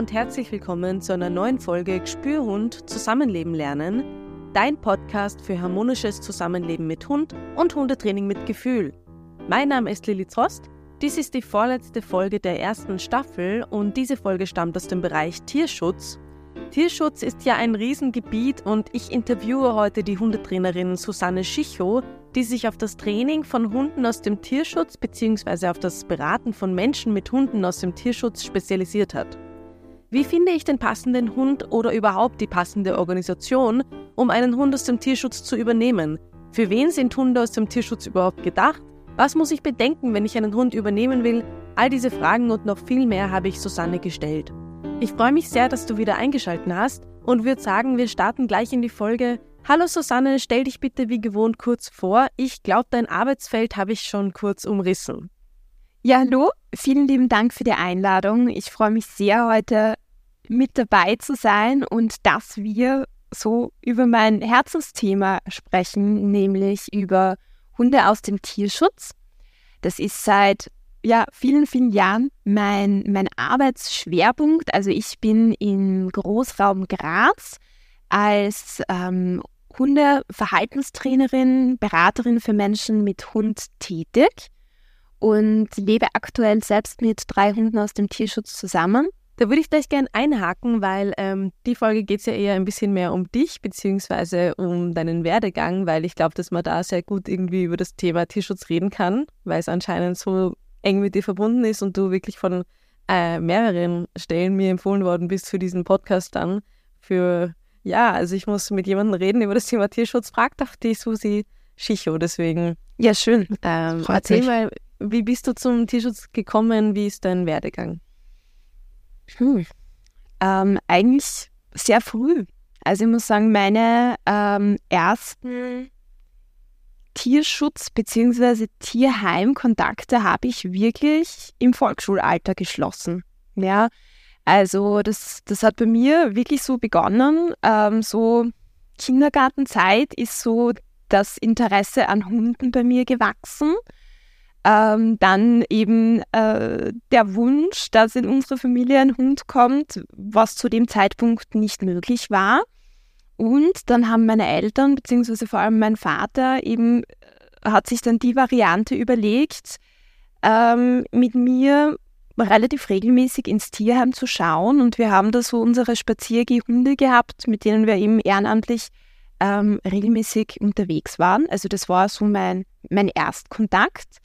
und herzlich willkommen zu einer neuen Folge Gespürhund Zusammenleben lernen, dein Podcast für harmonisches Zusammenleben mit Hund und Hundetraining mit Gefühl. Mein Name ist Lili Trost. Dies ist die vorletzte Folge der ersten Staffel und diese Folge stammt aus dem Bereich Tierschutz. Tierschutz ist ja ein Riesengebiet und ich interviewe heute die Hundetrainerin Susanne Schichow, die sich auf das Training von Hunden aus dem Tierschutz bzw. auf das Beraten von Menschen mit Hunden aus dem Tierschutz spezialisiert hat. Wie finde ich den passenden Hund oder überhaupt die passende Organisation, um einen Hund aus dem Tierschutz zu übernehmen? Für wen sind Hunde aus dem Tierschutz überhaupt gedacht? Was muss ich bedenken, wenn ich einen Hund übernehmen will? All diese Fragen und noch viel mehr habe ich Susanne gestellt. Ich freue mich sehr, dass du wieder eingeschaltet hast und würde sagen, wir starten gleich in die Folge Hallo Susanne, stell dich bitte wie gewohnt kurz vor. Ich glaube, dein Arbeitsfeld habe ich schon kurz umrissen. Ja, hallo, vielen lieben Dank für die Einladung. Ich freue mich sehr, heute mit dabei zu sein und dass wir so über mein Herzensthema sprechen, nämlich über Hunde aus dem Tierschutz. Das ist seit ja, vielen, vielen Jahren mein, mein Arbeitsschwerpunkt. Also ich bin im Großraum Graz als ähm, Hundeverhaltenstrainerin, Beraterin für Menschen mit Hund tätig und lebe aktuell selbst mit drei Hunden aus dem Tierschutz zusammen. Da würde ich gleich gerne einhaken, weil ähm, die Folge geht es ja eher ein bisschen mehr um dich beziehungsweise um deinen Werdegang, weil ich glaube, dass man da sehr gut irgendwie über das Thema Tierschutz reden kann, weil es anscheinend so eng mit dir verbunden ist und du wirklich von äh, mehreren Stellen mir empfohlen worden bist für diesen Podcast dann, für ja, also ich muss mit jemandem reden über das Thema Tierschutz. Frag doch die Susi Schicho, deswegen. Ja, schön. Ähm, erzähl mich. mal, wie bist du zum Tierschutz gekommen? Wie ist dein Werdegang? Hm. Ähm, eigentlich sehr früh. Also ich muss sagen, meine ähm, ersten Tierschutz- bzw. Tierheimkontakte habe ich wirklich im Volksschulalter geschlossen. Ja, also das, das hat bei mir wirklich so begonnen. Ähm, so Kindergartenzeit ist so das Interesse an Hunden bei mir gewachsen. Ähm, dann eben äh, der Wunsch, dass in unsere Familie ein Hund kommt, was zu dem Zeitpunkt nicht möglich war. Und dann haben meine Eltern, beziehungsweise vor allem mein Vater, eben äh, hat sich dann die Variante überlegt, ähm, mit mir relativ regelmäßig ins Tierheim zu schauen und wir haben da so unsere Spaziergehunde gehabt, mit denen wir eben ehrenamtlich ähm, regelmäßig unterwegs waren. Also das war so mein, mein Erstkontakt.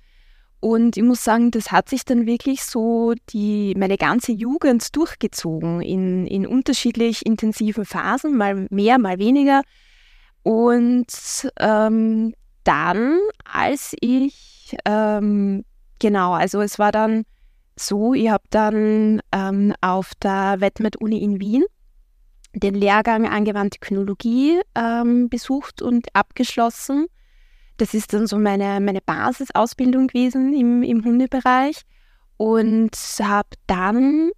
Und ich muss sagen, das hat sich dann wirklich so die, meine ganze Jugend durchgezogen in, in unterschiedlich intensiven Phasen, mal mehr, mal weniger. Und ähm, dann, als ich, ähm, genau, also es war dann so, ich habe dann ähm, auf der Wettmet-Uni in Wien den Lehrgang Angewandte Kynologie ähm, besucht und abgeschlossen. Das ist dann so meine, meine Basisausbildung gewesen im, im Hundebereich und habe dann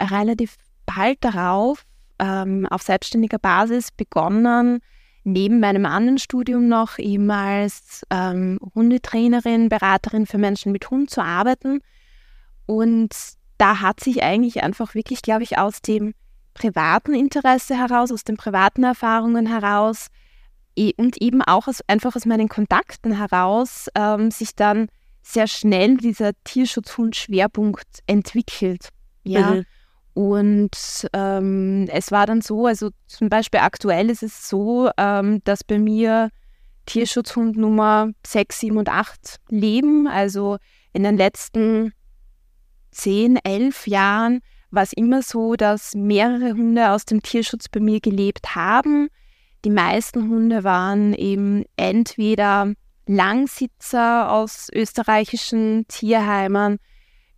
relativ bald darauf ähm, auf selbstständiger Basis begonnen, neben meinem anderen Studium noch eben als ähm, Hundetrainerin, Beraterin für Menschen mit Hund zu arbeiten. Und da hat sich eigentlich einfach wirklich, glaube ich, aus dem privaten Interesse heraus, aus den privaten Erfahrungen heraus und eben auch aus, einfach aus meinen Kontakten heraus ähm, sich dann sehr schnell dieser Tierschutzhund-Schwerpunkt entwickelt. Ja. Mhm. Und ähm, es war dann so, also zum Beispiel aktuell ist es so, ähm, dass bei mir Tierschutzhund Nummer 6, 7 und 8 leben. Also in den letzten zehn, elf Jahren war es immer so, dass mehrere Hunde aus dem Tierschutz bei mir gelebt haben. Die meisten Hunde waren eben entweder Langsitzer aus österreichischen Tierheimen,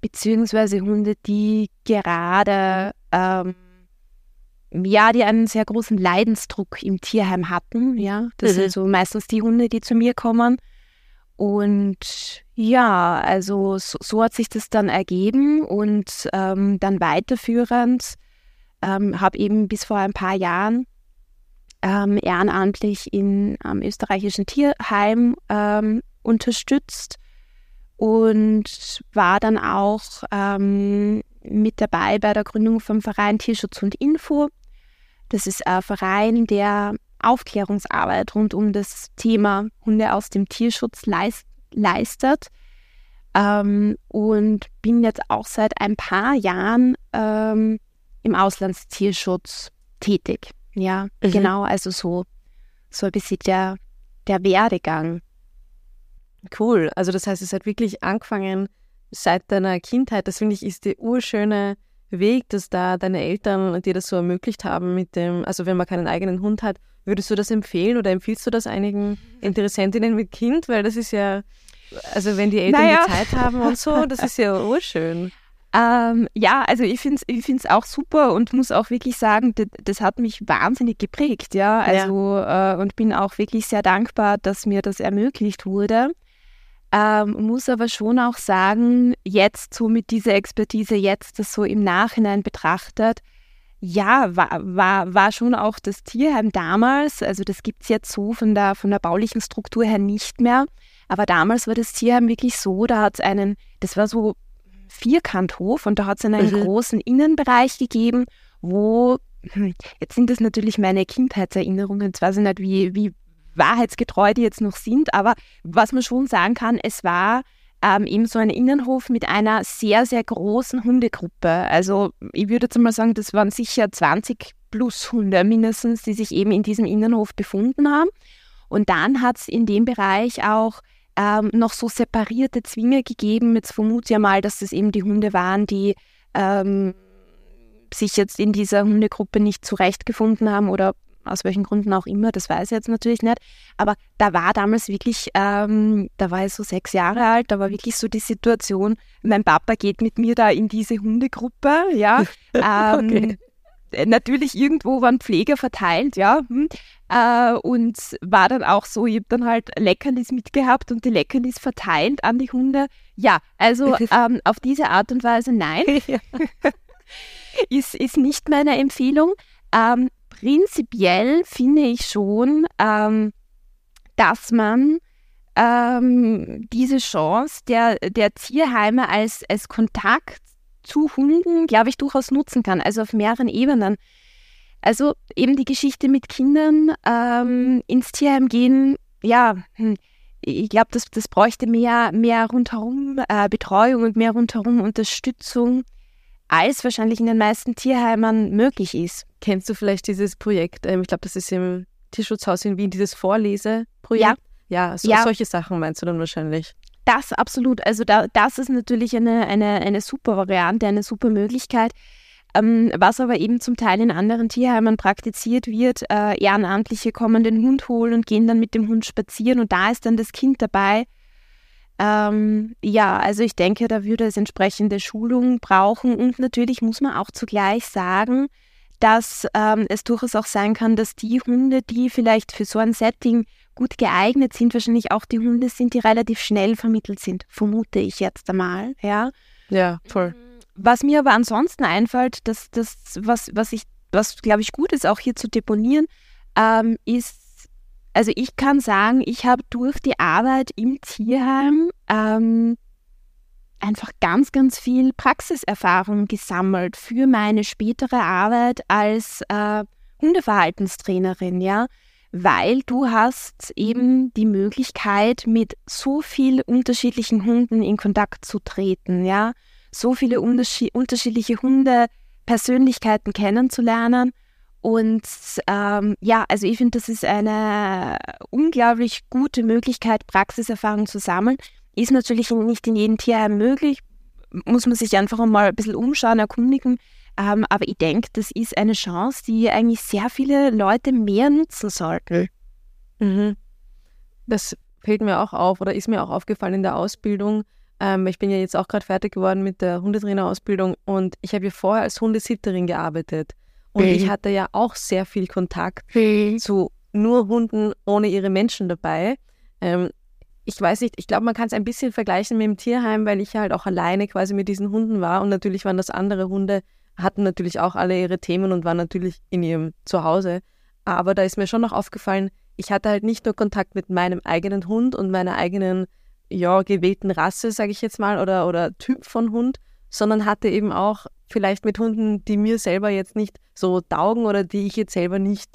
beziehungsweise Hunde, die gerade, ähm, ja, die einen sehr großen Leidensdruck im Tierheim hatten. Ja, das mhm. sind so meistens die Hunde, die zu mir kommen. Und ja, also so, so, hat sich das dann ergeben und ähm, dann weiterführend ähm, habe eben bis vor ein paar Jahren ähm, ehrenamtlich in am österreichischen Tierheim ähm, unterstützt und war dann auch ähm, mit dabei bei der Gründung vom Verein Tierschutz und Info. Das ist ein Verein, der Aufklärungsarbeit rund um das Thema Hunde aus dem Tierschutz leist, leistet. Ähm, und bin jetzt auch seit ein paar Jahren ähm, im Auslandstierschutz tätig. Ja, mhm. genau, also so, so ein bisschen der, der Werdegang. Cool. Also das heißt, es hat wirklich angefangen seit deiner Kindheit. Das finde ich ist der urschöne Weg, dass da deine Eltern dir das so ermöglicht haben mit dem, also wenn man keinen eigenen Hund hat, würdest du das empfehlen oder empfiehlst du das einigen Interessentinnen mit Kind? Weil das ist ja, also wenn die Eltern naja. die Zeit haben und so, das ist ja urschön. Ähm, ja, also ich finde es ich auch super und muss auch wirklich sagen, das, das hat mich wahnsinnig geprägt, ja. Also ja. Äh, und bin auch wirklich sehr dankbar, dass mir das ermöglicht wurde. Ähm, muss aber schon auch sagen, jetzt so mit dieser Expertise, jetzt das so im Nachhinein betrachtet, ja, war, war, war schon auch das Tierheim damals, also das gibt es jetzt so von der, von der baulichen Struktur her nicht mehr, aber damals war das Tierheim wirklich so, da hat es einen, das war so Vierkanthof und da hat es einen mhm. großen Innenbereich gegeben, wo, hm, jetzt sind das natürlich meine Kindheitserinnerungen, weiß ich nicht, wie, wie wahrheitsgetreu die jetzt noch sind, aber was man schon sagen kann, es war ähm, eben so ein Innenhof mit einer sehr, sehr großen Hundegruppe. Also ich würde jetzt mal sagen, das waren sicher 20 plus Hunde mindestens, die sich eben in diesem Innenhof befunden haben. Und dann hat es in dem Bereich auch ähm, noch so separierte Zwinge gegeben. Jetzt vermute ich mal, dass das eben die Hunde waren, die ähm, sich jetzt in dieser Hundegruppe nicht zurechtgefunden haben oder aus welchen Gründen auch immer, das weiß ich jetzt natürlich nicht. Aber da war damals wirklich, ähm, da war ich so sechs Jahre alt, da war wirklich so die Situation, mein Papa geht mit mir da in diese Hundegruppe, ja. ähm, okay. Natürlich irgendwo waren Pfleger verteilt, ja. Hm, äh, und war dann auch so, ich habe dann halt Leckerlis mitgehabt und die Leckerlis verteilt an die Hunde. Ja, also ähm, auf diese Art und Weise nein. ist, ist nicht meine Empfehlung. Ähm, prinzipiell finde ich schon, ähm, dass man ähm, diese Chance der, der Tierheime als, als Kontakt zu Hunden, glaube ich, durchaus nutzen kann. Also auf mehreren Ebenen. Also eben die Geschichte mit Kindern ähm, ins Tierheim gehen, ja, hm, ich glaube, das, das bräuchte mehr, mehr rundherum äh, Betreuung und mehr rundherum Unterstützung als wahrscheinlich in den meisten Tierheimen möglich ist. Kennst du vielleicht dieses Projekt? Ähm, ich glaube, das ist im Tierschutzhaus in Wien, dieses Vorleseprojekt. Ja. Ja, so, ja. solche Sachen meinst du dann wahrscheinlich. Das absolut. Also da, das ist natürlich eine, eine, eine super Variante, eine super Möglichkeit. Ähm, was aber eben zum Teil in anderen Tierheimen praktiziert wird, äh, Ehrenamtliche kommen den Hund holen und gehen dann mit dem Hund spazieren und da ist dann das Kind dabei ähm, ja, also ich denke, da würde es entsprechende Schulungen brauchen und natürlich muss man auch zugleich sagen, dass ähm, es durchaus auch sein kann, dass die Hunde, die vielleicht für so ein Setting gut geeignet sind, wahrscheinlich auch die Hunde sind, die relativ schnell vermittelt sind, vermute ich jetzt einmal, ja. Ja, voll. Was mir aber ansonsten einfällt, dass das, was, was ich, was glaube ich gut ist, auch hier zu deponieren, ähm, ist also ich kann sagen, ich habe durch die Arbeit im Tierheim ähm, einfach ganz, ganz viel Praxiserfahrung gesammelt für meine spätere Arbeit als äh, Hundeverhaltenstrainerin, ja, weil du hast eben die Möglichkeit, mit so vielen unterschiedlichen Hunden in Kontakt zu treten, ja, so viele unterschiedliche Hunde, Persönlichkeiten kennenzulernen und ähm, ja, also ich finde, das ist eine unglaublich gute Möglichkeit, Praxiserfahrung zu sammeln. Ist natürlich nicht in jedem Tierheim möglich, muss man sich einfach mal ein bisschen umschauen, erkundigen. Ähm, aber ich denke, das ist eine Chance, die eigentlich sehr viele Leute mehr nutzen sollten. Mhm. Das fällt mir auch auf oder ist mir auch aufgefallen in der Ausbildung. Ähm, ich bin ja jetzt auch gerade fertig geworden mit der Hundetrainerausbildung und ich habe ja vorher als Hundesitterin gearbeitet. Und ich hatte ja auch sehr viel Kontakt zu nur Hunden ohne ihre Menschen dabei. Ähm, ich weiß nicht, ich glaube, man kann es ein bisschen vergleichen mit dem Tierheim, weil ich halt auch alleine quasi mit diesen Hunden war und natürlich waren das andere Hunde, hatten natürlich auch alle ihre Themen und waren natürlich in ihrem Zuhause. Aber da ist mir schon noch aufgefallen, ich hatte halt nicht nur Kontakt mit meinem eigenen Hund und meiner eigenen ja, gewählten Rasse, sage ich jetzt mal, oder, oder Typ von Hund, sondern hatte eben auch vielleicht mit Hunden, die mir selber jetzt nicht so taugen oder die ich jetzt selber nicht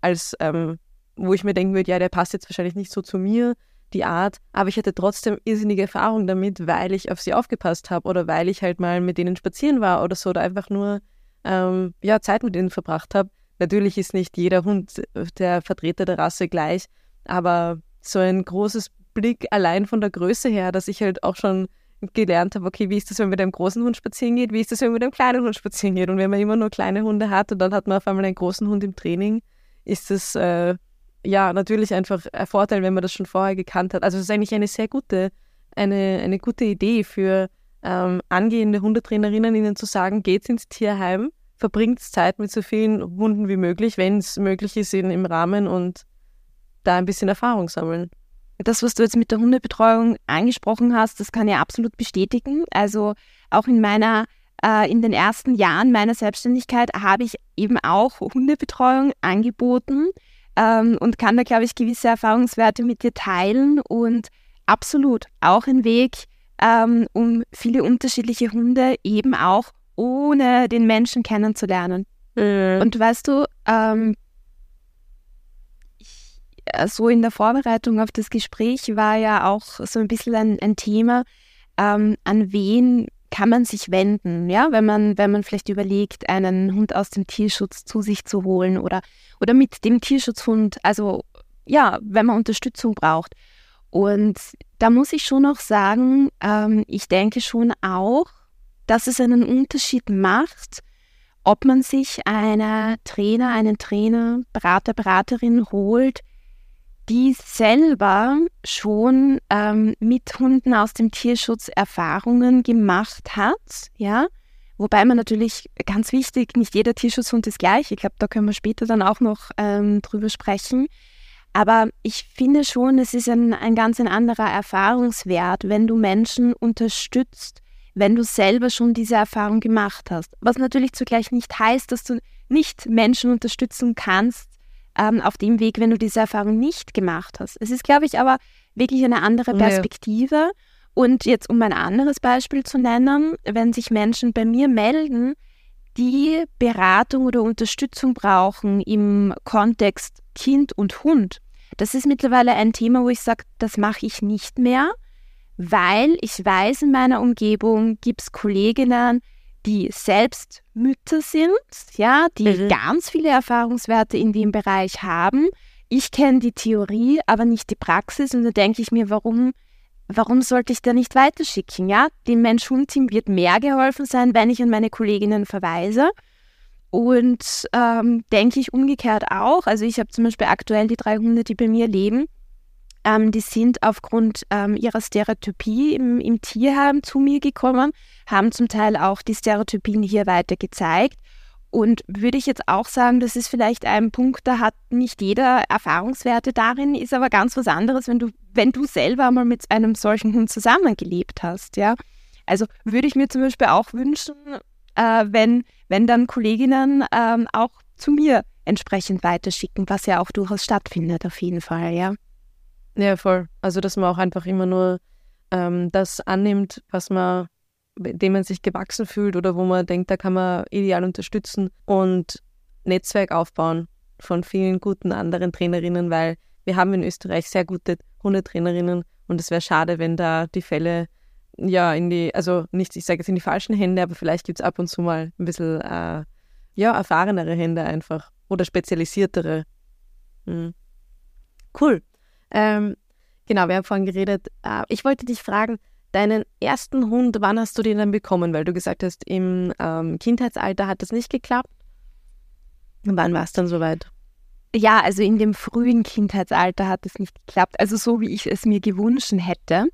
als, ähm, wo ich mir denken würde, ja, der passt jetzt wahrscheinlich nicht so zu mir, die Art, aber ich hatte trotzdem irrsinnige Erfahrung damit, weil ich auf sie aufgepasst habe oder weil ich halt mal mit denen spazieren war oder so oder einfach nur ähm, ja, Zeit mit ihnen verbracht habe. Natürlich ist nicht jeder Hund der Vertreter der Rasse gleich, aber so ein großes Blick allein von der Größe her, dass ich halt auch schon gelernt habe, okay, wie ist das, wenn man mit einem großen Hund spazieren geht, wie ist das, wenn man mit einem kleinen Hund spazieren geht. Und wenn man immer nur kleine Hunde hat und dann hat man auf einmal einen großen Hund im Training, ist das äh, ja natürlich einfach ein Vorteil, wenn man das schon vorher gekannt hat. Also es ist eigentlich eine sehr gute, eine, eine gute Idee für ähm, angehende Hundetrainerinnen, ihnen zu sagen, geht's ins Tierheim, verbringt Zeit mit so vielen Hunden wie möglich, wenn es möglich ist, in, im Rahmen und da ein bisschen Erfahrung sammeln. Das, was du jetzt mit der Hundebetreuung angesprochen hast, das kann ich absolut bestätigen. Also auch in meiner äh, in den ersten Jahren meiner Selbstständigkeit habe ich eben auch Hundebetreuung angeboten ähm, und kann da, glaube ich, gewisse Erfahrungswerte mit dir teilen und absolut auch ein Weg, ähm, um viele unterschiedliche Hunde eben auch ohne den Menschen kennenzulernen. Mhm. Und weißt du, ähm, äh, so in der Vorbereitung auf das Gespräch war ja auch so ein bisschen ein, ein Thema, ähm, an wen kann man sich wenden, ja, wenn man, wenn man vielleicht überlegt, einen Hund aus dem Tierschutz zu sich zu holen oder, oder mit dem Tierschutzhund, also ja, wenn man Unterstützung braucht. Und da muss ich schon auch sagen, ähm, ich denke schon auch, dass es einen Unterschied macht, ob man sich einen Trainer, einen Trainer, Berater, Beraterin holt, die selber schon ähm, mit Hunden aus dem Tierschutz Erfahrungen gemacht hat, ja. Wobei man natürlich ganz wichtig, nicht jeder Tierschutzhund ist gleich. Ich glaube, da können wir später dann auch noch ähm, drüber sprechen. Aber ich finde schon, es ist ein, ein ganz ein anderer Erfahrungswert, wenn du Menschen unterstützt, wenn du selber schon diese Erfahrung gemacht hast. Was natürlich zugleich nicht heißt, dass du nicht Menschen unterstützen kannst, ähm, auf dem Weg, wenn du diese Erfahrung nicht gemacht hast. Es ist, glaube ich, aber wirklich eine andere Perspektive. Ja. Und jetzt, um ein anderes Beispiel zu nennen, wenn sich Menschen bei mir melden, die Beratung oder Unterstützung brauchen im Kontext Kind und Hund, das ist mittlerweile ein Thema, wo ich sage, das mache ich nicht mehr, weil ich weiß, in meiner Umgebung gibt es Kolleginnen, die selbst Mütter sind, ja, die mhm. ganz viele Erfahrungswerte in dem Bereich haben. Ich kenne die Theorie, aber nicht die Praxis und da denke ich mir, warum, warum sollte ich da nicht weiterschicken? Ja, dem Mensch-Hund-Team wird mehr geholfen sein, wenn ich an meine Kolleginnen verweise. Und ähm, denke ich umgekehrt auch. Also ich habe zum Beispiel aktuell die drei Hunde, die bei mir leben ähm, die sind aufgrund ähm, ihrer Stereotypie im, im Tierheim zu mir gekommen, haben zum Teil auch die Stereotypien hier weiter gezeigt. Und würde ich jetzt auch sagen, das ist vielleicht ein Punkt, da hat nicht jeder Erfahrungswerte darin, ist aber ganz was anderes, wenn du, wenn du selber mal mit einem solchen Hund zusammengelebt hast, ja. Also würde ich mir zum Beispiel auch wünschen, äh, wenn, wenn dann Kolleginnen ähm, auch zu mir entsprechend weiterschicken, was ja auch durchaus stattfindet, auf jeden Fall, ja. Ja, voll. Also, dass man auch einfach immer nur ähm, das annimmt, was man, dem man sich gewachsen fühlt oder wo man denkt, da kann man ideal unterstützen und Netzwerk aufbauen von vielen guten anderen Trainerinnen, weil wir haben in Österreich sehr gute Hundetrainerinnen und es wäre schade, wenn da die Fälle ja in die, also nicht, ich sage jetzt in die falschen Hände, aber vielleicht gibt es ab und zu mal ein bisschen äh, ja, erfahrenere Hände einfach oder spezialisiertere. Mhm. Cool. Ähm, genau, wir haben vorhin geredet. Äh, ich wollte dich fragen, deinen ersten Hund, wann hast du den dann bekommen? Weil du gesagt hast, im ähm, Kindheitsalter hat das nicht geklappt. Wann war es dann soweit? Ja, also in dem frühen Kindheitsalter hat es nicht geklappt. Also so, wie ich es mir gewünscht hätte.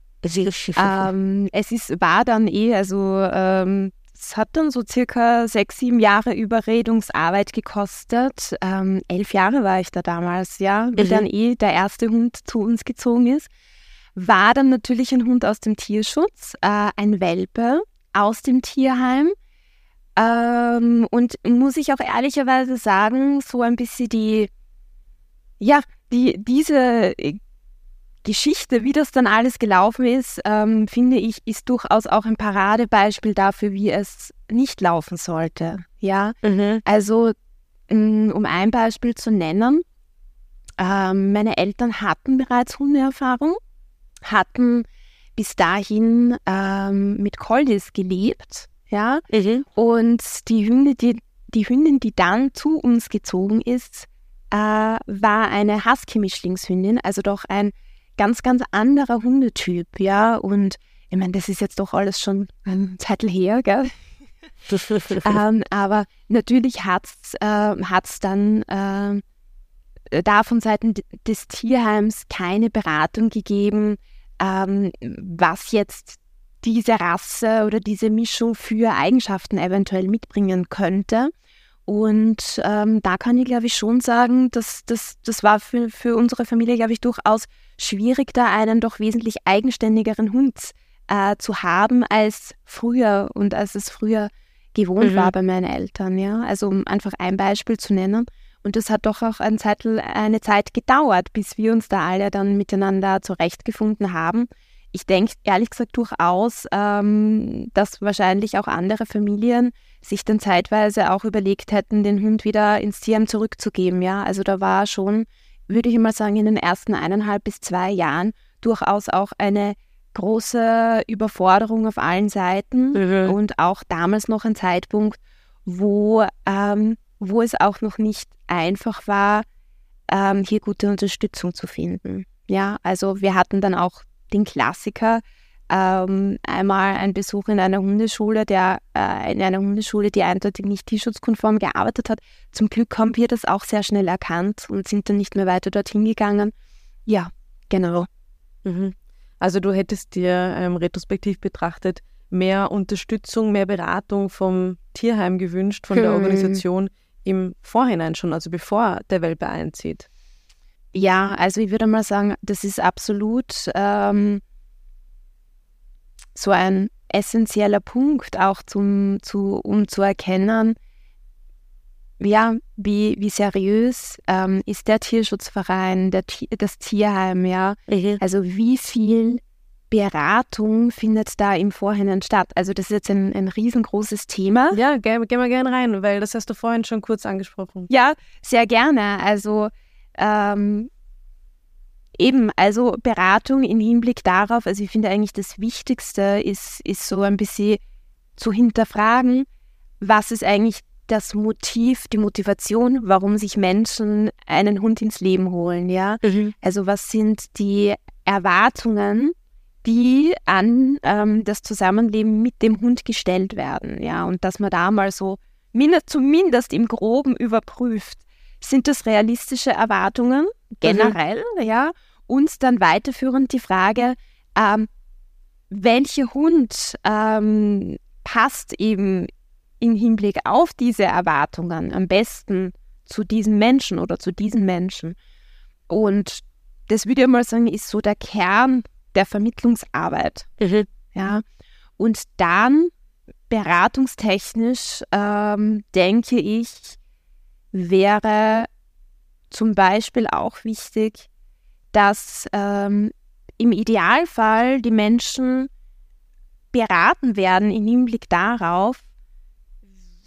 Ähm, es ist, war dann eh, also ähm, es hat dann so circa sechs, sieben Jahre Überredungsarbeit gekostet. Ähm, elf Jahre war ich da damals, ja, wie mhm. dann eh der erste Hund zu uns gezogen ist. War dann natürlich ein Hund aus dem Tierschutz, äh, ein Welpe aus dem Tierheim. Ähm, und muss ich auch ehrlicherweise sagen, so ein bisschen die, ja, die, diese Geschichte, wie das dann alles gelaufen ist, ähm, finde ich, ist durchaus auch ein Paradebeispiel dafür, wie es nicht laufen sollte. Ja, mhm. also mm, um ein Beispiel zu nennen, ähm, meine Eltern hatten bereits Hundeerfahrung, hatten bis dahin ähm, mit Coldis gelebt, ja, mhm. und die Hunde, die, die Hündin, die dann zu uns gezogen ist, äh, war eine Husky-Mischlingshündin, also doch ein ganz, ganz anderer Hundetyp, ja. Und ich meine, das ist jetzt doch alles schon ein Zettel her, gell? ähm, aber natürlich hat es äh, dann äh, da von Seiten des Tierheims keine Beratung gegeben, ähm, was jetzt diese Rasse oder diese Mischung für Eigenschaften eventuell mitbringen könnte. Und ähm, da kann ich, glaube ich, schon sagen, dass das, das war für, für unsere Familie, glaube ich, durchaus schwierig, da einen doch wesentlich eigenständigeren Hund äh, zu haben als früher und als es früher gewohnt mhm. war bei meinen Eltern. Ja? Also um einfach ein Beispiel zu nennen. Und das hat doch auch eine Zeit, eine Zeit gedauert, bis wir uns da alle dann miteinander zurechtgefunden haben. Ich denke ehrlich gesagt durchaus, ähm, dass wahrscheinlich auch andere Familien sich dann zeitweise auch überlegt hätten, den Hund wieder ins Tierheim zurückzugeben. Ja, also da war schon, würde ich mal sagen, in den ersten eineinhalb bis zwei Jahren durchaus auch eine große Überforderung auf allen Seiten mhm. und auch damals noch ein Zeitpunkt, wo ähm, wo es auch noch nicht einfach war, ähm, hier gute Unterstützung zu finden. Ja, also wir hatten dann auch den Klassiker, ähm, einmal ein Besuch in einer Hundeschule, der äh, in einer Hundeschule, die eindeutig nicht tierschutzkonform gearbeitet hat. Zum Glück haben wir das auch sehr schnell erkannt und sind dann nicht mehr weiter dorthin gegangen. Ja, genau. Mhm. Also du hättest dir ähm, retrospektiv betrachtet mehr Unterstützung, mehr Beratung vom Tierheim gewünscht, von hm. der Organisation, im Vorhinein schon, also bevor der Welpe einzieht? Ja, also ich würde mal sagen, das ist absolut ähm, so ein essentieller Punkt, auch zum, zu, um zu erkennen, ja, wie, wie seriös ähm, ist der Tierschutzverein, der, das Tierheim, ja. Mhm. Also wie viel Beratung findet da im Vorhinein statt? Also das ist jetzt ein, ein riesengroßes Thema. Ja, gehen geh wir gerne rein, weil das hast du vorhin schon kurz angesprochen. Ja, sehr gerne. Also ähm, eben, also Beratung im Hinblick darauf, also ich finde eigentlich das Wichtigste ist, ist so ein bisschen zu hinterfragen, was ist eigentlich das Motiv, die Motivation, warum sich Menschen einen Hund ins Leben holen, ja? Mhm. Also was sind die Erwartungen, die an ähm, das Zusammenleben mit dem Hund gestellt werden. Ja, und dass man da mal so zumindest im Groben überprüft, sind das realistische Erwartungen generell, mhm. ja, und dann weiterführend die Frage, ähm, welcher Hund ähm, passt eben im Hinblick auf diese Erwartungen am besten zu diesem Menschen oder zu diesen Menschen. Und das würde ich mal sagen, ist so der Kern der Vermittlungsarbeit. Mhm. Ja. Und dann beratungstechnisch ähm, denke ich, wäre zum Beispiel auch wichtig, dass ähm, im Idealfall die Menschen beraten werden im Hinblick darauf,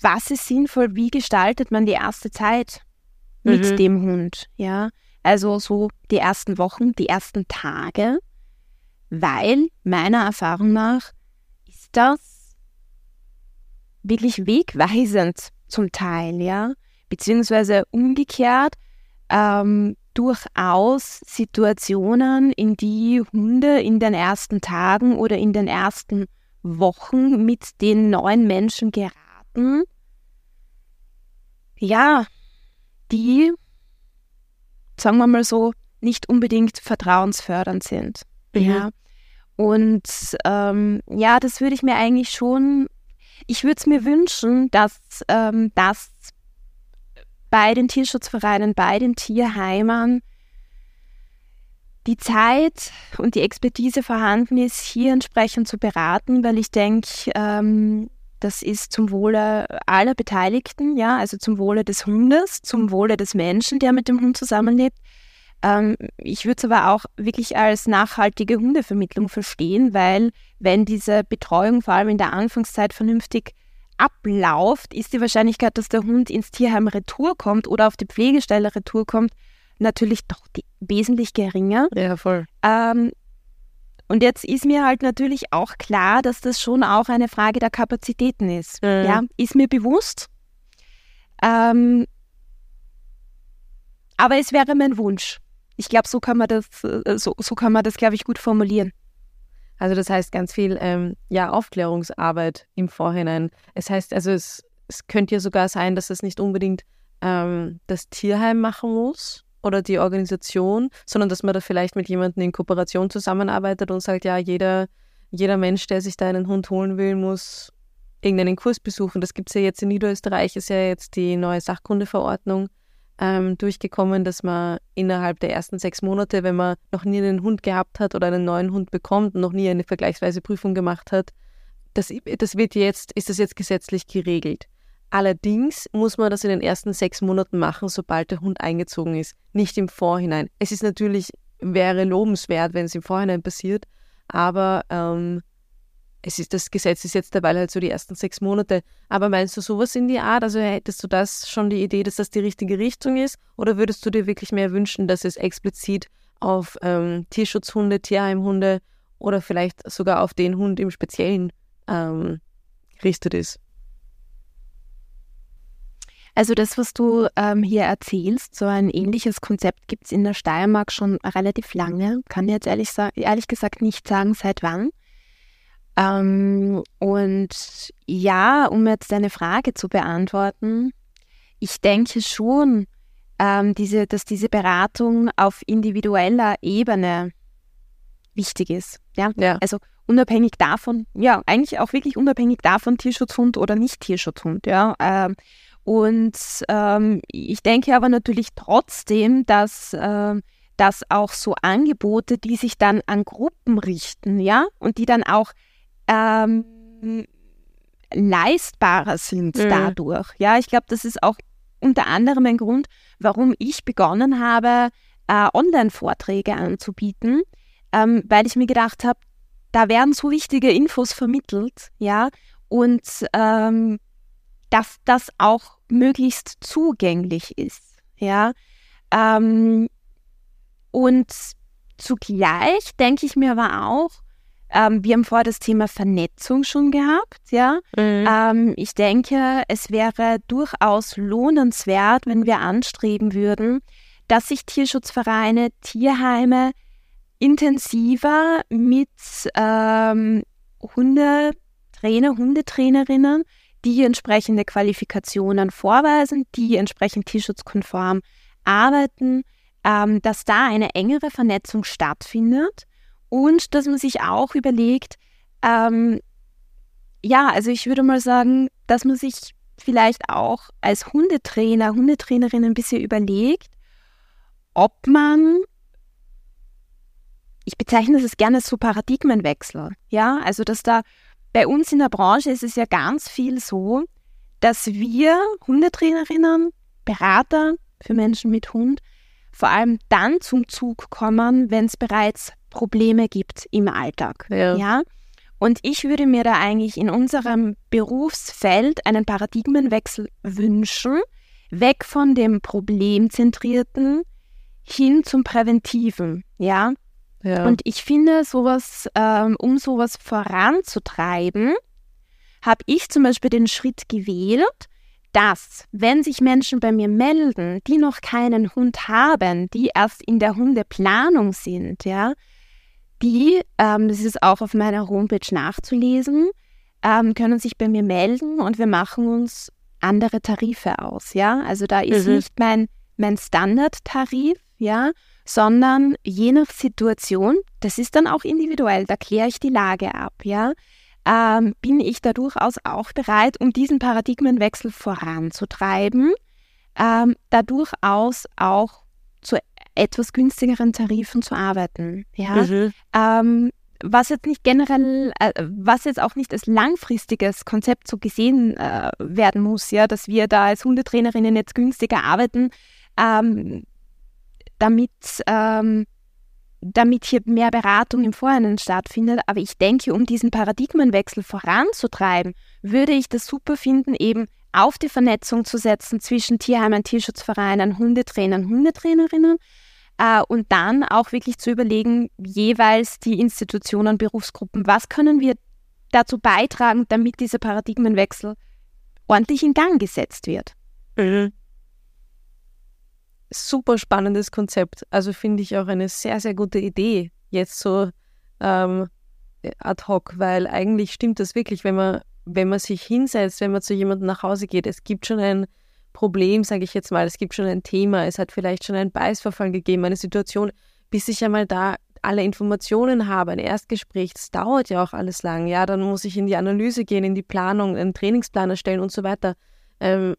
was ist sinnvoll, wie gestaltet man die erste Zeit mit mhm. dem Hund, ja. Also so die ersten Wochen, die ersten Tage, weil meiner Erfahrung nach ist das wirklich wegweisend zum Teil, ja, beziehungsweise umgekehrt ähm, durchaus Situationen, in die Hunde in den ersten Tagen oder in den ersten Wochen mit den neuen Menschen geraten, ja, die, sagen wir mal so, nicht unbedingt vertrauensfördernd sind. Mhm. Ja. Und ähm, ja, das würde ich mir eigentlich schon, ich würde es mir wünschen, dass ähm, das bei den Tierschutzvereinen, bei den Tierheimern. Die Zeit und die Expertise vorhanden ist, hier entsprechend zu beraten, weil ich denke, ähm, das ist zum Wohle aller Beteiligten, ja, also zum Wohle des Hundes, zum Wohle des Menschen, der mit dem Hund zusammenlebt, Ähm, ich würde es aber auch wirklich als nachhaltige Hundevermittlung verstehen, weil wenn diese Betreuung vor allem in der Anfangszeit vernünftig abläuft, ist die Wahrscheinlichkeit, dass der Hund ins Tierheim retour kommt oder auf die Pflegestelle retour kommt, natürlich doch die, wesentlich geringer. Ja, voll. Ähm, und jetzt ist mir halt natürlich auch klar, dass das schon auch eine Frage der Kapazitäten ist. Mhm. Ja, ist mir bewusst. Ähm, aber es wäre mein Wunsch. Ich glaube, so kann man das, äh, so, so kann man das, glaube ich, gut formulieren. Also das heißt ganz viel ähm, ja, Aufklärungsarbeit im Vorhinein. Es heißt, also es, es könnte ja sogar sein, dass es nicht unbedingt ähm, das Tierheim machen muss oder die Organisation, sondern dass man da vielleicht mit jemandem in Kooperation zusammenarbeitet und sagt, ja, jeder, jeder Mensch, der sich da einen Hund holen will, muss irgendeinen Kurs besuchen. Das gibt es ja jetzt in Niederösterreich, ist ja jetzt die neue Sachkundeverordnung ähm, durchgekommen, dass man innerhalb der ersten sechs Monate, wenn man noch nie einen Hund gehabt hat oder einen neuen Hund bekommt und noch nie eine vergleichsweise Prüfung gemacht hat, das, das wird jetzt, ist das jetzt gesetzlich geregelt. Allerdings muss man das in den ersten sechs Monaten machen, sobald der Hund eingezogen ist, nicht im Vorhinein. Es ist natürlich, wäre lobenswert, wenn es im Vorhinein passiert, aber ähm, es ist, das Gesetz ist jetzt dabei halt so die ersten sechs Monate. Aber meinst du sowas in die Art? Also hättest du das schon die Idee, dass das die richtige Richtung ist? Oder würdest du dir wirklich mehr wünschen, dass es explizit auf ähm, Tierschutzhunde, Tierheimhunde oder vielleicht sogar auf den Hund im Speziellen ähm, gerichtet ist? Also das, was du ähm, hier erzählst, so ein ähnliches Konzept gibt es in der Steiermark schon relativ lange. Kann jetzt ehrlich, ehrlich gesagt nicht sagen, seit wann. Ähm, und ja, um jetzt deine Frage zu beantworten, ich denke schon, ähm, diese, dass diese Beratung auf individueller Ebene wichtig ist. Ja? ja. Also unabhängig davon, ja, eigentlich auch wirklich unabhängig davon, Tierschutzhund oder nicht Tierschutzhund. Ja? Ähm, und ähm, ich denke aber natürlich trotzdem, dass, äh, dass auch so Angebote, die sich dann an Gruppen richten, ja, und die dann auch ähm, leistbarer sind mhm. dadurch. Ja, ich glaube, das ist auch unter anderem ein Grund, warum ich begonnen habe, äh, Online-Vorträge anzubieten, ähm, weil ich mir gedacht habe, da werden so wichtige Infos vermittelt, ja, und ähm, dass das auch möglichst zugänglich ist, ja. Ähm, und zugleich denke ich mir aber auch, ähm, wir haben vorher das Thema Vernetzung schon gehabt, ja. Mhm. Ähm, ich denke, es wäre durchaus lohnenswert, wenn wir anstreben würden, dass sich Tierschutzvereine, Tierheime intensiver mit ähm, Hundetrainer, Hundetrainerinnen, die entsprechende Qualifikationen vorweisen, die entsprechend tierschutzkonform arbeiten, ähm, dass da eine engere Vernetzung stattfindet und dass man sich auch überlegt, ähm, ja, also ich würde mal sagen, dass man sich vielleicht auch als Hundetrainer, Hundetrainerin ein bisschen überlegt, ob man, ich bezeichne das gerne so Paradigmenwechsel, ja, also dass da bei uns in der Branche ist es ja ganz viel so, dass wir Hundetrainerinnen, Berater für Menschen mit Hund vor allem dann zum Zug kommen, wenn es bereits Probleme gibt im Alltag. Ja. ja. Und ich würde mir da eigentlich in unserem Berufsfeld einen Paradigmenwechsel wünschen, weg von dem Problemzentrierten hin zum Präventiven, ja. ja. Und ich finde, sowas, ähm, um sowas voranzutreiben, habe ich zum Beispiel den Schritt gewählt, dass, wenn sich Menschen bei mir melden, die noch keinen Hund haben, die erst in der Hundeplanung sind, ja, die, ähm, das ist auch auf meiner Homepage nachzulesen, ähm, können sich bei mir melden und wir machen uns andere Tarife aus, ja. Also da ist mhm. nicht mein, mein Standardtarif, ja, sondern je nach Situation, das ist dann auch individuell, da kläre ich die Lage ab, ja, ähm, bin ich da durchaus auch bereit, um diesen Paradigmenwechsel voranzutreiben, ähm, da durchaus auch etwas günstigeren Tarifen zu arbeiten. Ja? Mhm. Ähm, was jetzt nicht generell, äh, was jetzt auch nicht als langfristiges Konzept so gesehen äh, werden muss, ja, dass wir da als Hundetrainerinnen jetzt günstiger arbeiten. Ähm, damit, ähm, damit hier mehr Beratung im Vorhinein stattfindet. Aber ich denke, um diesen Paradigmenwechsel voranzutreiben, würde ich das super finden, eben auf die Vernetzung zu setzen zwischen Tierheimen, Tierschutzvereinen, Hundetrainern, Hundetrainerinnen äh, und dann auch wirklich zu überlegen, jeweils die Institutionen, Berufsgruppen, was können wir dazu beitragen, damit dieser Paradigmenwechsel ordentlich in Gang gesetzt wird. Mhm. Super spannendes Konzept. Also finde ich auch eine sehr, sehr gute Idee, jetzt so ähm, ad hoc, weil eigentlich stimmt das wirklich, wenn man, wenn man sich hinsetzt, wenn man zu jemandem nach Hause geht, es gibt schon ein Problem, sage ich jetzt mal, es gibt schon ein Thema, es hat vielleicht schon ein Beißverfall gegeben, eine Situation, bis ich einmal da alle Informationen habe, ein Erstgespräch, das dauert ja auch alles lang, ja, dann muss ich in die Analyse gehen, in die Planung, einen Trainingsplan erstellen und so weiter, ähm,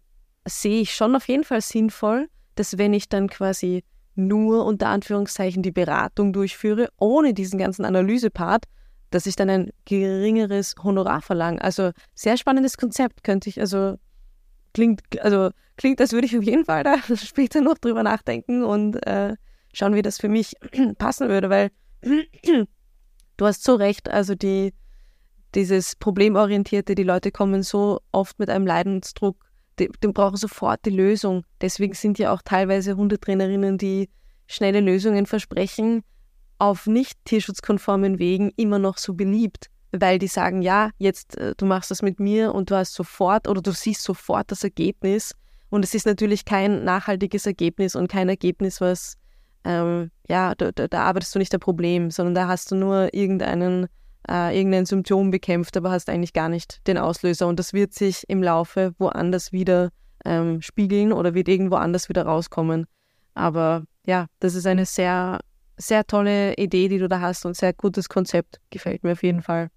sehe ich schon auf jeden Fall sinnvoll, dass wenn ich dann quasi nur unter Anführungszeichen die Beratung durchführe, ohne diesen ganzen Analysepart, dass ich dann ein geringeres Honorar verlange. Also sehr spannendes Konzept, könnte ich, also klingt, also klingt, als würde ich auf jeden Fall da später noch drüber nachdenken und äh, schauen, wie das für mich passen würde, weil du hast so recht, also die, dieses Problemorientierte, die Leute kommen so oft mit einem Leidensdruck, die, die brauchen sofort die Lösung. Deswegen sind ja auch teilweise Hundetrainerinnen, die schnelle Lösungen versprechen, auf nicht tierschutzkonformen Wegen immer noch so beliebt, weil die sagen, ja, jetzt äh, du machst das mit mir und du hast sofort oder du siehst sofort das Ergebnis und es ist natürlich kein nachhaltiges Ergebnis und kein Ergebnis, was ähm, ja, da, da, da, arbeitest du nicht am Problem, sondern da hast du nur irgendeinen, äh, irgendein Symptom bekämpft, aber hast eigentlich gar nicht den Auslöser. Und das wird sich im Laufe woanders wieder ähm, spiegeln oder wird irgendwo anders wieder rauskommen. Aber ja, das ist eine sehr, sehr tolle Idee, die du da hast und sehr gutes Konzept. Gefällt mir auf jeden Fall.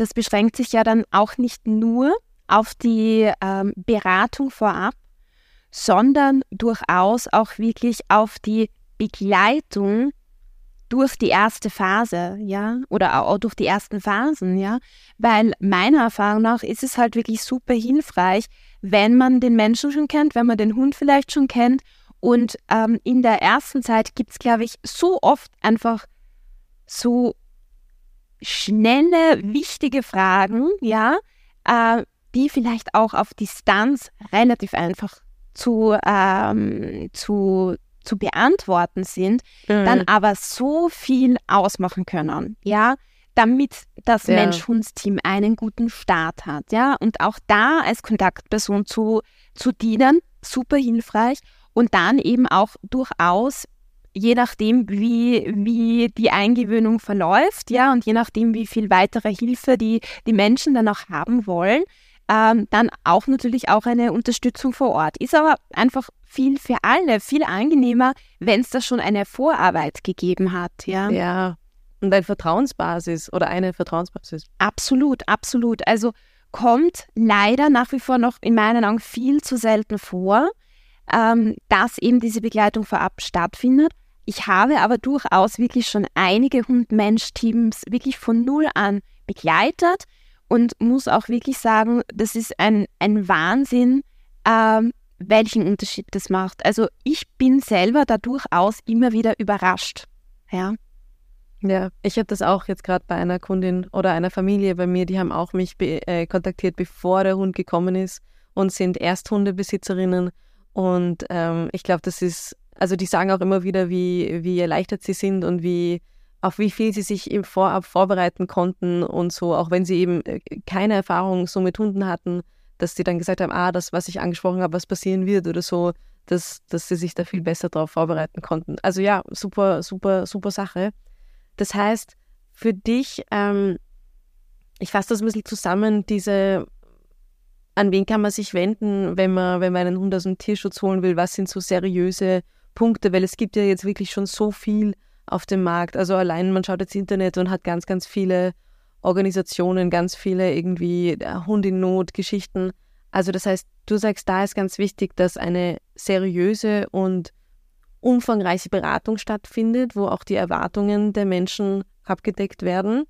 Das beschränkt sich ja dann auch nicht nur auf die ähm, Beratung vorab, sondern durchaus auch wirklich auf die Begleitung durch die erste Phase, ja, oder auch durch die ersten Phasen, ja, weil meiner Erfahrung nach ist es halt wirklich super hilfreich, wenn man den Menschen schon kennt, wenn man den Hund vielleicht schon kennt. Und ähm, in der ersten Zeit gibt es, glaube ich, so oft einfach so schnelle, wichtige Fragen, ja, äh, die vielleicht auch auf Distanz relativ einfach zu, ähm, zu, zu beantworten sind, mhm. dann aber so viel ausmachen können, ja, damit das ja. Mensch-Hund-Team einen guten Start hat, ja, und auch da als Kontaktperson zu, zu dienen, super hilfreich und dann eben auch durchaus je nachdem, wie, wie die Eingewöhnung verläuft, ja, und je nachdem, wie viel weitere Hilfe die, die Menschen dann auch haben wollen, ähm, dann auch natürlich auch eine Unterstützung vor Ort. Ist aber einfach viel für alle, viel angenehmer, wenn es da schon eine Vorarbeit gegeben hat. Ja, ja. und eine Vertrauensbasis oder eine Vertrauensbasis. Absolut, absolut. Also kommt leider nach wie vor noch in meinen Augen viel zu selten vor, ähm, dass eben diese Begleitung vorab stattfindet. Ich habe aber durchaus wirklich schon einige Hund-Mensch-Teams wirklich von null an begleitet und muss auch wirklich sagen, das ist ein, ein Wahnsinn, ähm, welchen Unterschied das macht. Also ich bin selber da durchaus immer wieder überrascht. Ja. Ja, ich habe das auch jetzt gerade bei einer Kundin oder einer Familie bei mir, die haben auch mich äh, kontaktiert, bevor der Hund gekommen ist und sind Ersthundebesitzerinnen. Und ähm, ich glaube, das ist, also die sagen auch immer wieder, wie, wie erleichtert sie sind und wie auf wie viel sie sich im Vorab vorbereiten konnten und so, auch wenn sie eben äh, keine Erfahrung so mit Hunden hatten, dass sie dann gesagt haben, ah, das, was ich angesprochen habe, was passieren wird oder so, dass, dass sie sich da viel besser darauf vorbereiten konnten. Also ja, super, super, super Sache. Das heißt, für dich, ähm, ich fasse das ein bisschen zusammen, diese, an wen kann man sich wenden, wenn man, wenn man einen Hund aus dem Tierschutz holen will, was sind so seriöse Punkte, weil es gibt ja jetzt wirklich schon so viel auf dem Markt. Also allein man schaut ins Internet und hat ganz, ganz viele Organisationen, ganz viele irgendwie äh, Hund in Not, Geschichten. Also das heißt, du sagst, da ist ganz wichtig, dass eine seriöse und umfangreiche Beratung stattfindet, wo auch die Erwartungen der Menschen abgedeckt werden.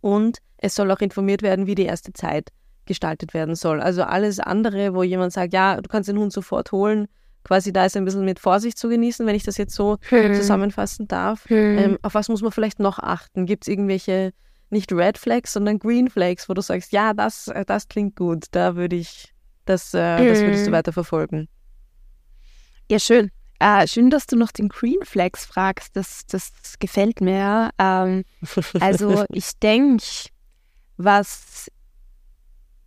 Und es soll auch informiert werden, wie die erste Zeit gestaltet werden soll. Also alles andere, wo jemand sagt, ja, du kannst den Hund sofort holen, quasi da ist ein bisschen mit Vorsicht zu genießen, wenn ich das jetzt so Hm. zusammenfassen darf. Hm. Ähm, auf was muss man vielleicht noch achten? Gibt es irgendwelche, nicht Red Flags, sondern Green Flags, wo du sagst, ja, das, äh, das klingt gut, da würde ich, das, äh, das würdest du Mhm. weiter verfolgen. Ja, schön. Äh, schön, dass du noch den Green Flags fragst. Das, das gefällt mir. Ähm, also ich denke, was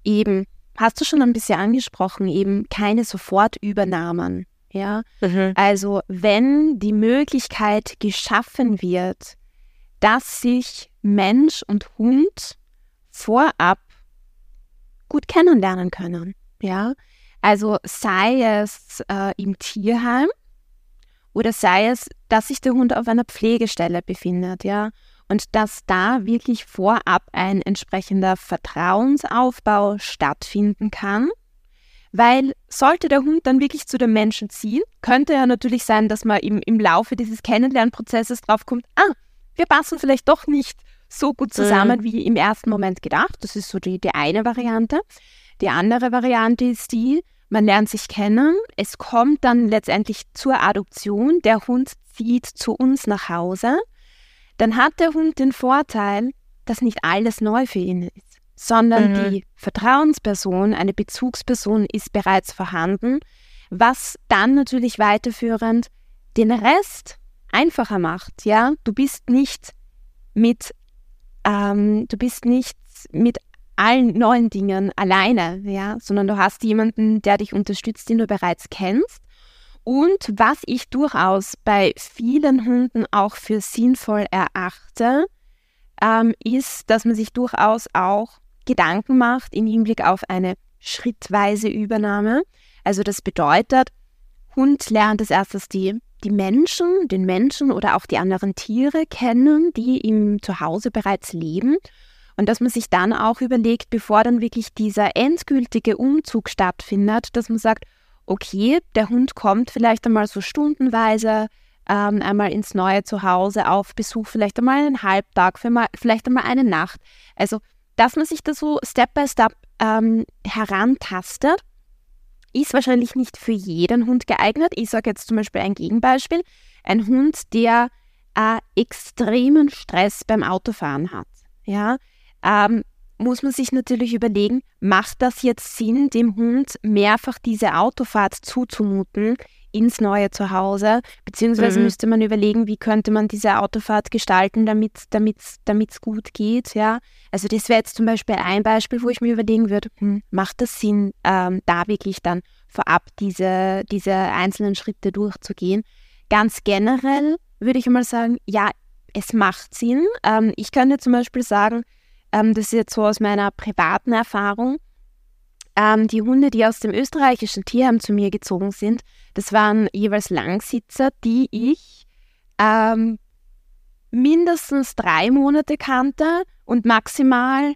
eben, hast du schon ein bisschen angesprochen, eben keine Sofortübernahmen. Ja, Mhm. also wenn die Möglichkeit geschaffen wird, dass sich Mensch und Hund vorab gut kennenlernen können. Ja, also sei es äh, im Tierheim oder sei es, dass sich der Hund auf einer Pflegestelle befindet, ja, und dass da wirklich vorab ein entsprechender Vertrauensaufbau stattfinden kann. Weil sollte der Hund dann wirklich zu dem Menschen ziehen, könnte ja natürlich sein, dass man im, im Laufe dieses Kennenlernprozesses draufkommt, ah, wir passen vielleicht doch nicht so gut zusammen wie im ersten Moment gedacht. Das ist so die, die eine Variante. Die andere Variante ist die, man lernt sich kennen, es kommt dann letztendlich zur Adoption, der Hund zieht zu uns nach Hause, dann hat der Hund den Vorteil, dass nicht alles neu für ihn ist, sondern Mhm. die Vertrauensperson, eine Bezugsperson ist bereits vorhanden, was dann natürlich weiterführend den Rest einfacher macht. Ja, du bist nicht mit, ähm, du bist nicht mit allen neuen Dingen alleine, ja, sondern du hast jemanden, der dich unterstützt, den du bereits kennst. Und was ich durchaus bei vielen Hunden auch für sinnvoll erachte, ähm, ist, dass man sich durchaus auch Gedanken macht im Hinblick auf eine schrittweise Übernahme. Also das bedeutet, Hund lernt als erstes die, die Menschen, den Menschen oder auch die anderen Tiere kennen, die im Zuhause bereits leben. Und dass man sich dann auch überlegt, bevor dann wirklich dieser endgültige Umzug stattfindet, dass man sagt, okay, der Hund kommt vielleicht einmal so stundenweise ähm, einmal ins neue Zuhause auf Besuch, vielleicht einmal einen Halbtag, vielleicht einmal eine Nacht. Also, dass man sich da so Step by Step ähm, herantastet, ist wahrscheinlich nicht für jeden Hund geeignet. Ich sage jetzt zum Beispiel ein Gegenbeispiel. Ein Hund, der äh, extremen Stress beim Autofahren hat. Ja, ähm, muss man sich natürlich überlegen, macht das jetzt Sinn, dem Hund mehrfach diese Autofahrt zuzumuten ins neue Zuhause? Beziehungsweise Mhm. müsste man überlegen, wie könnte man diese Autofahrt gestalten, damit es gut geht, ja? Also das wäre jetzt zum Beispiel ein Beispiel, wo ich mir überlegen würde, hm, macht das Sinn, ähm, da wirklich dann vorab diese, diese einzelnen Schritte durchzugehen? Ganz generell würde ich mal sagen, ja, es macht Sinn. Ähm, ich könnte zum Beispiel sagen, ähm, das ist jetzt so aus meiner privaten Erfahrung, ähm, die Hunde, die aus dem österreichischen Tierheim zu mir gezogen sind, das waren jeweils Langsitzer, die ich ähm, mindestens drei Monate kannte und maximal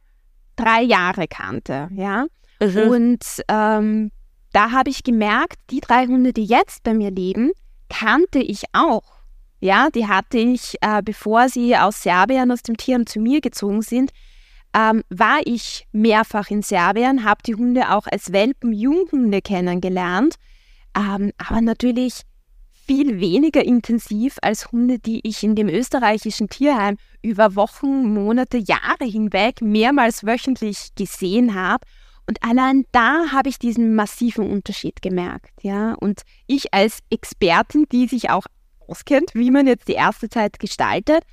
drei Jahre kannte, ja. Mhm. Und ähm, da habe ich gemerkt, die drei Hunde, die jetzt bei mir leben, kannte ich auch. Ja, die hatte ich, äh, bevor sie aus Serbien, aus dem Tierheim zu mir gezogen sind, ähm, war ich mehrfach in Serbien, habe die Hunde auch als Welpen Junghunde kennengelernt, ähm, aber natürlich viel weniger intensiv als Hunde, die ich in dem österreichischen Tierheim über Wochen, Monate, Jahre hinweg mehrmals wöchentlich gesehen habe. Und allein da habe ich diesen massiven Unterschied gemerkt, ja. Und ich als Expertin, die sich auch auskennt, wie man jetzt die erste Zeit gestaltet,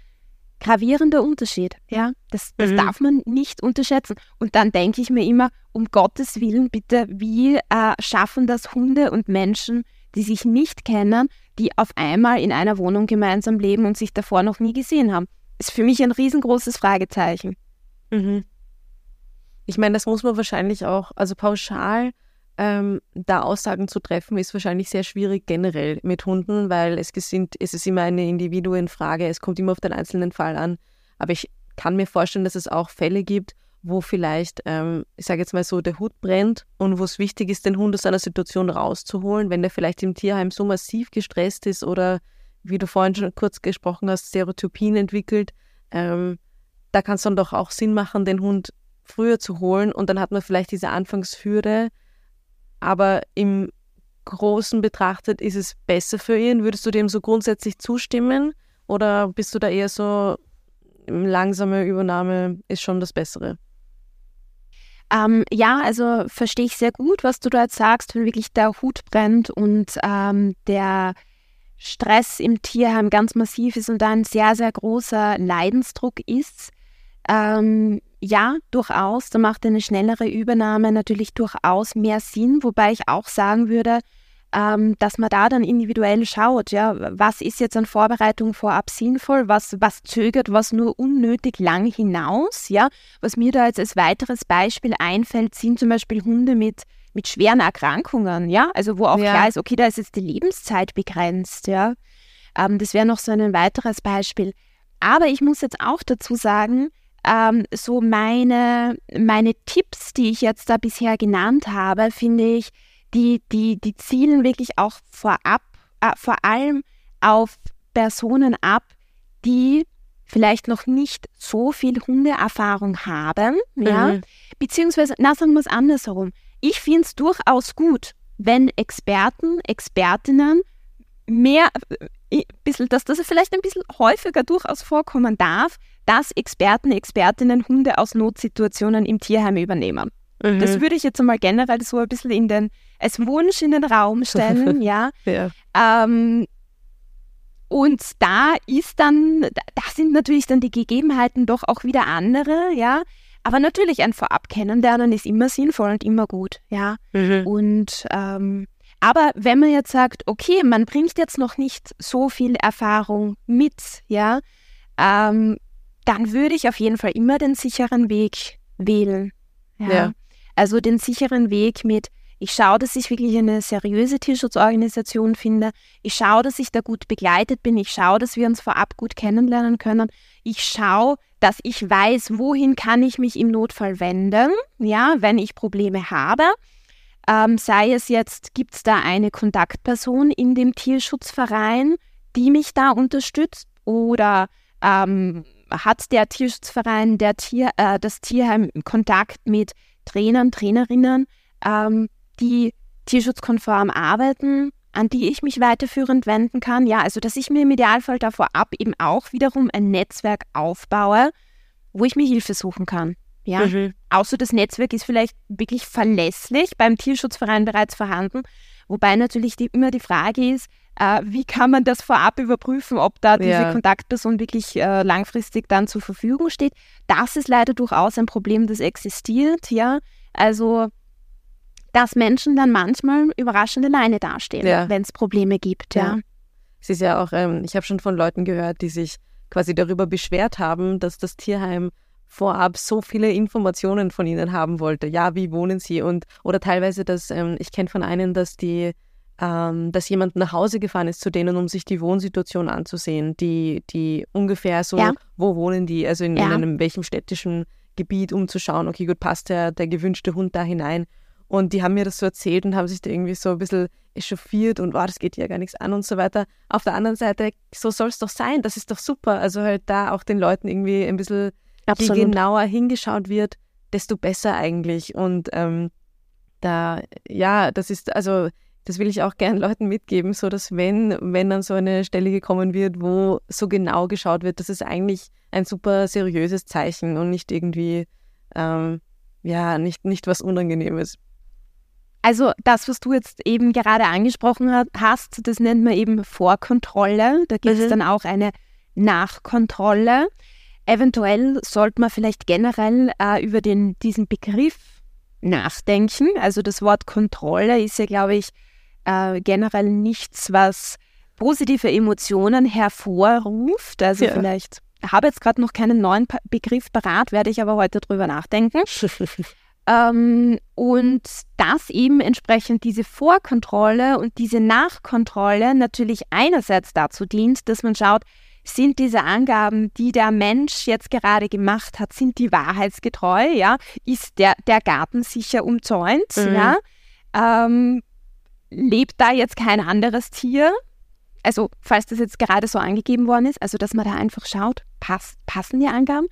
gravierender Unterschied, ja. Das, das Mhm. darf man nicht unterschätzen. Und dann denke ich mir immer, um Gottes Willen, bitte, wie äh, schaffen das Hunde und Menschen, die sich nicht kennen, die auf einmal in einer Wohnung gemeinsam leben und sich davor noch nie gesehen haben? Ist für mich ein riesengroßes Fragezeichen. Mhm. Ich meine, das muss man wahrscheinlich auch, also pauschal ähm, da Aussagen zu treffen, ist wahrscheinlich sehr schwierig generell mit Hunden, weil es, sind, es ist immer eine Individuenfrage, es kommt immer auf den einzelnen Fall an. Aber ich kann mir vorstellen, dass es auch Fälle gibt, wo vielleicht, ähm, ich sage jetzt mal so, der Hut brennt und wo es wichtig ist, den Hund aus einer Situation rauszuholen, wenn der vielleicht im Tierheim so massiv gestresst ist oder, wie du vorhin schon kurz gesprochen hast, Stereotypien entwickelt. Ähm, da kann es dann doch auch Sinn machen, den Hund früher zu holen und dann hat man vielleicht diese Anfangshürde, aber im Großen betrachtet, ist es besser für ihn? Würdest du dem so grundsätzlich zustimmen? Oder bist du da eher so, langsame Übernahme ist schon das Bessere? Ähm, ja, also verstehe ich sehr gut, was du da jetzt sagst, wenn wirklich der Hut brennt und ähm, der Stress im Tierheim ganz massiv ist und da ein sehr, sehr großer Leidensdruck ist. Ähm, ja, durchaus, da macht eine schnellere Übernahme natürlich durchaus mehr Sinn, wobei ich auch sagen würde, ähm, dass man da dann individuell schaut, ja, was ist jetzt an Vorbereitung vorab sinnvoll, was, was zögert was nur unnötig lang hinaus, ja. Was mir da jetzt als weiteres Beispiel einfällt, sind zum Beispiel Hunde mit, mit schweren Erkrankungen, ja, also wo auch ja. klar ist, okay, da ist jetzt die Lebenszeit begrenzt, ja. Ähm, das wäre noch so ein weiteres Beispiel. Aber ich muss jetzt auch dazu sagen, ähm, so meine, meine Tipps, die ich jetzt da bisher genannt habe, finde ich, die, die, die zielen wirklich auch vorab, äh, vor allem auf Personen ab, die vielleicht noch nicht so viel Hundeerfahrung haben, ja, mhm. beziehungsweise, na, sagen wir es andersherum. Ich finde es durchaus gut, wenn Experten, Expertinnen mehr, äh, bisschen, dass das vielleicht ein bisschen häufiger durchaus vorkommen darf, dass Experten, Expertinnen Hunde aus Notsituationen im Tierheim übernehmen. Mhm. Das würde ich jetzt einmal generell so ein bisschen in den, als Wunsch in den Raum stellen, ja. ja. Ähm, und da ist dann, da sind natürlich dann die Gegebenheiten doch auch wieder andere, ja. Aber natürlich ein Vorab kennenlernen ist immer sinnvoll und immer gut, ja. Mhm. Und ähm, aber wenn man jetzt sagt, okay, man bringt jetzt noch nicht so viel Erfahrung mit, ja, ähm, dann würde ich auf jeden Fall immer den sicheren Weg wählen. Ja. ja. Also den sicheren Weg mit, ich schaue, dass ich wirklich eine seriöse Tierschutzorganisation finde. Ich schaue, dass ich da gut begleitet bin. Ich schaue, dass wir uns vorab gut kennenlernen können. Ich schaue, dass ich weiß, wohin kann ich mich im Notfall wenden, ja, wenn ich Probleme habe. Ähm, sei es jetzt, gibt es da eine Kontaktperson in dem Tierschutzverein, die mich da unterstützt oder ähm, hat der Tierschutzverein, der Tier, äh, das Tierheim Kontakt mit Trainern, Trainerinnen, ähm, die tierschutzkonform arbeiten, an die ich mich weiterführend wenden kann. Ja, also dass ich mir im Idealfall da vorab eben auch wiederum ein Netzwerk aufbaue, wo ich mir Hilfe suchen kann. Ja, mhm. außer das Netzwerk ist vielleicht wirklich verlässlich beim Tierschutzverein bereits vorhanden, wobei natürlich die, immer die Frage ist, äh, wie kann man das vorab überprüfen, ob da diese ja. Kontaktperson wirklich äh, langfristig dann zur Verfügung steht? Das ist leider durchaus ein Problem, das existiert, ja. Also, dass Menschen dann manchmal überraschend alleine dastehen, ja. wenn es Probleme gibt, ja. ja. Es ist ja auch, ähm, ich habe schon von Leuten gehört, die sich quasi darüber beschwert haben, dass das Tierheim vorab so viele Informationen von ihnen haben wollte. Ja, wie wohnen sie? Und oder teilweise, dass ähm, ich kenne von einem, dass die ähm, dass jemand nach Hause gefahren ist zu denen, um sich die Wohnsituation anzusehen, die, die ungefähr so, ja. wo wohnen die, also in, ja. in, einem welchem städtischen Gebiet, um zu schauen, okay, gut, passt der, der gewünschte Hund da hinein. Und die haben mir das so erzählt und haben sich da irgendwie so ein bisschen echauffiert und, wow, das geht ja gar nichts an und so weiter. Auf der anderen Seite, so soll es doch sein, das ist doch super. Also halt da auch den Leuten irgendwie ein bisschen je genauer hingeschaut wird, desto besser eigentlich. Und ähm, da, ja, das ist, also das will ich auch gern Leuten mitgeben, so dass wenn, wenn dann so eine Stelle gekommen wird, wo so genau geschaut wird, das ist eigentlich ein super seriöses Zeichen und nicht irgendwie, ähm, ja, nicht, nicht was Unangenehmes. Also das, was du jetzt eben gerade angesprochen hast, das nennt man eben Vorkontrolle. Da gibt es mhm. dann auch eine Nachkontrolle. Eventuell sollte man vielleicht generell äh, über den, diesen Begriff nachdenken. Also das Wort Kontrolle ist ja, glaube ich, äh, generell nichts, was positive Emotionen hervorruft. Also ja. vielleicht habe jetzt gerade noch keinen neuen pa Begriff parat, werde ich aber heute drüber nachdenken. ähm, und dass eben entsprechend diese Vorkontrolle und diese Nachkontrolle natürlich einerseits dazu dient, dass man schaut, sind diese Angaben, die der Mensch jetzt gerade gemacht hat, sind die wahrheitsgetreu, ja? Ist der, der Garten sicher umzäunt, mhm. ja? Ähm, lebt da jetzt kein anderes Tier? also falls das jetzt gerade so angegeben worden ist, also dass man da einfach schaut, passt, passen die Angaben.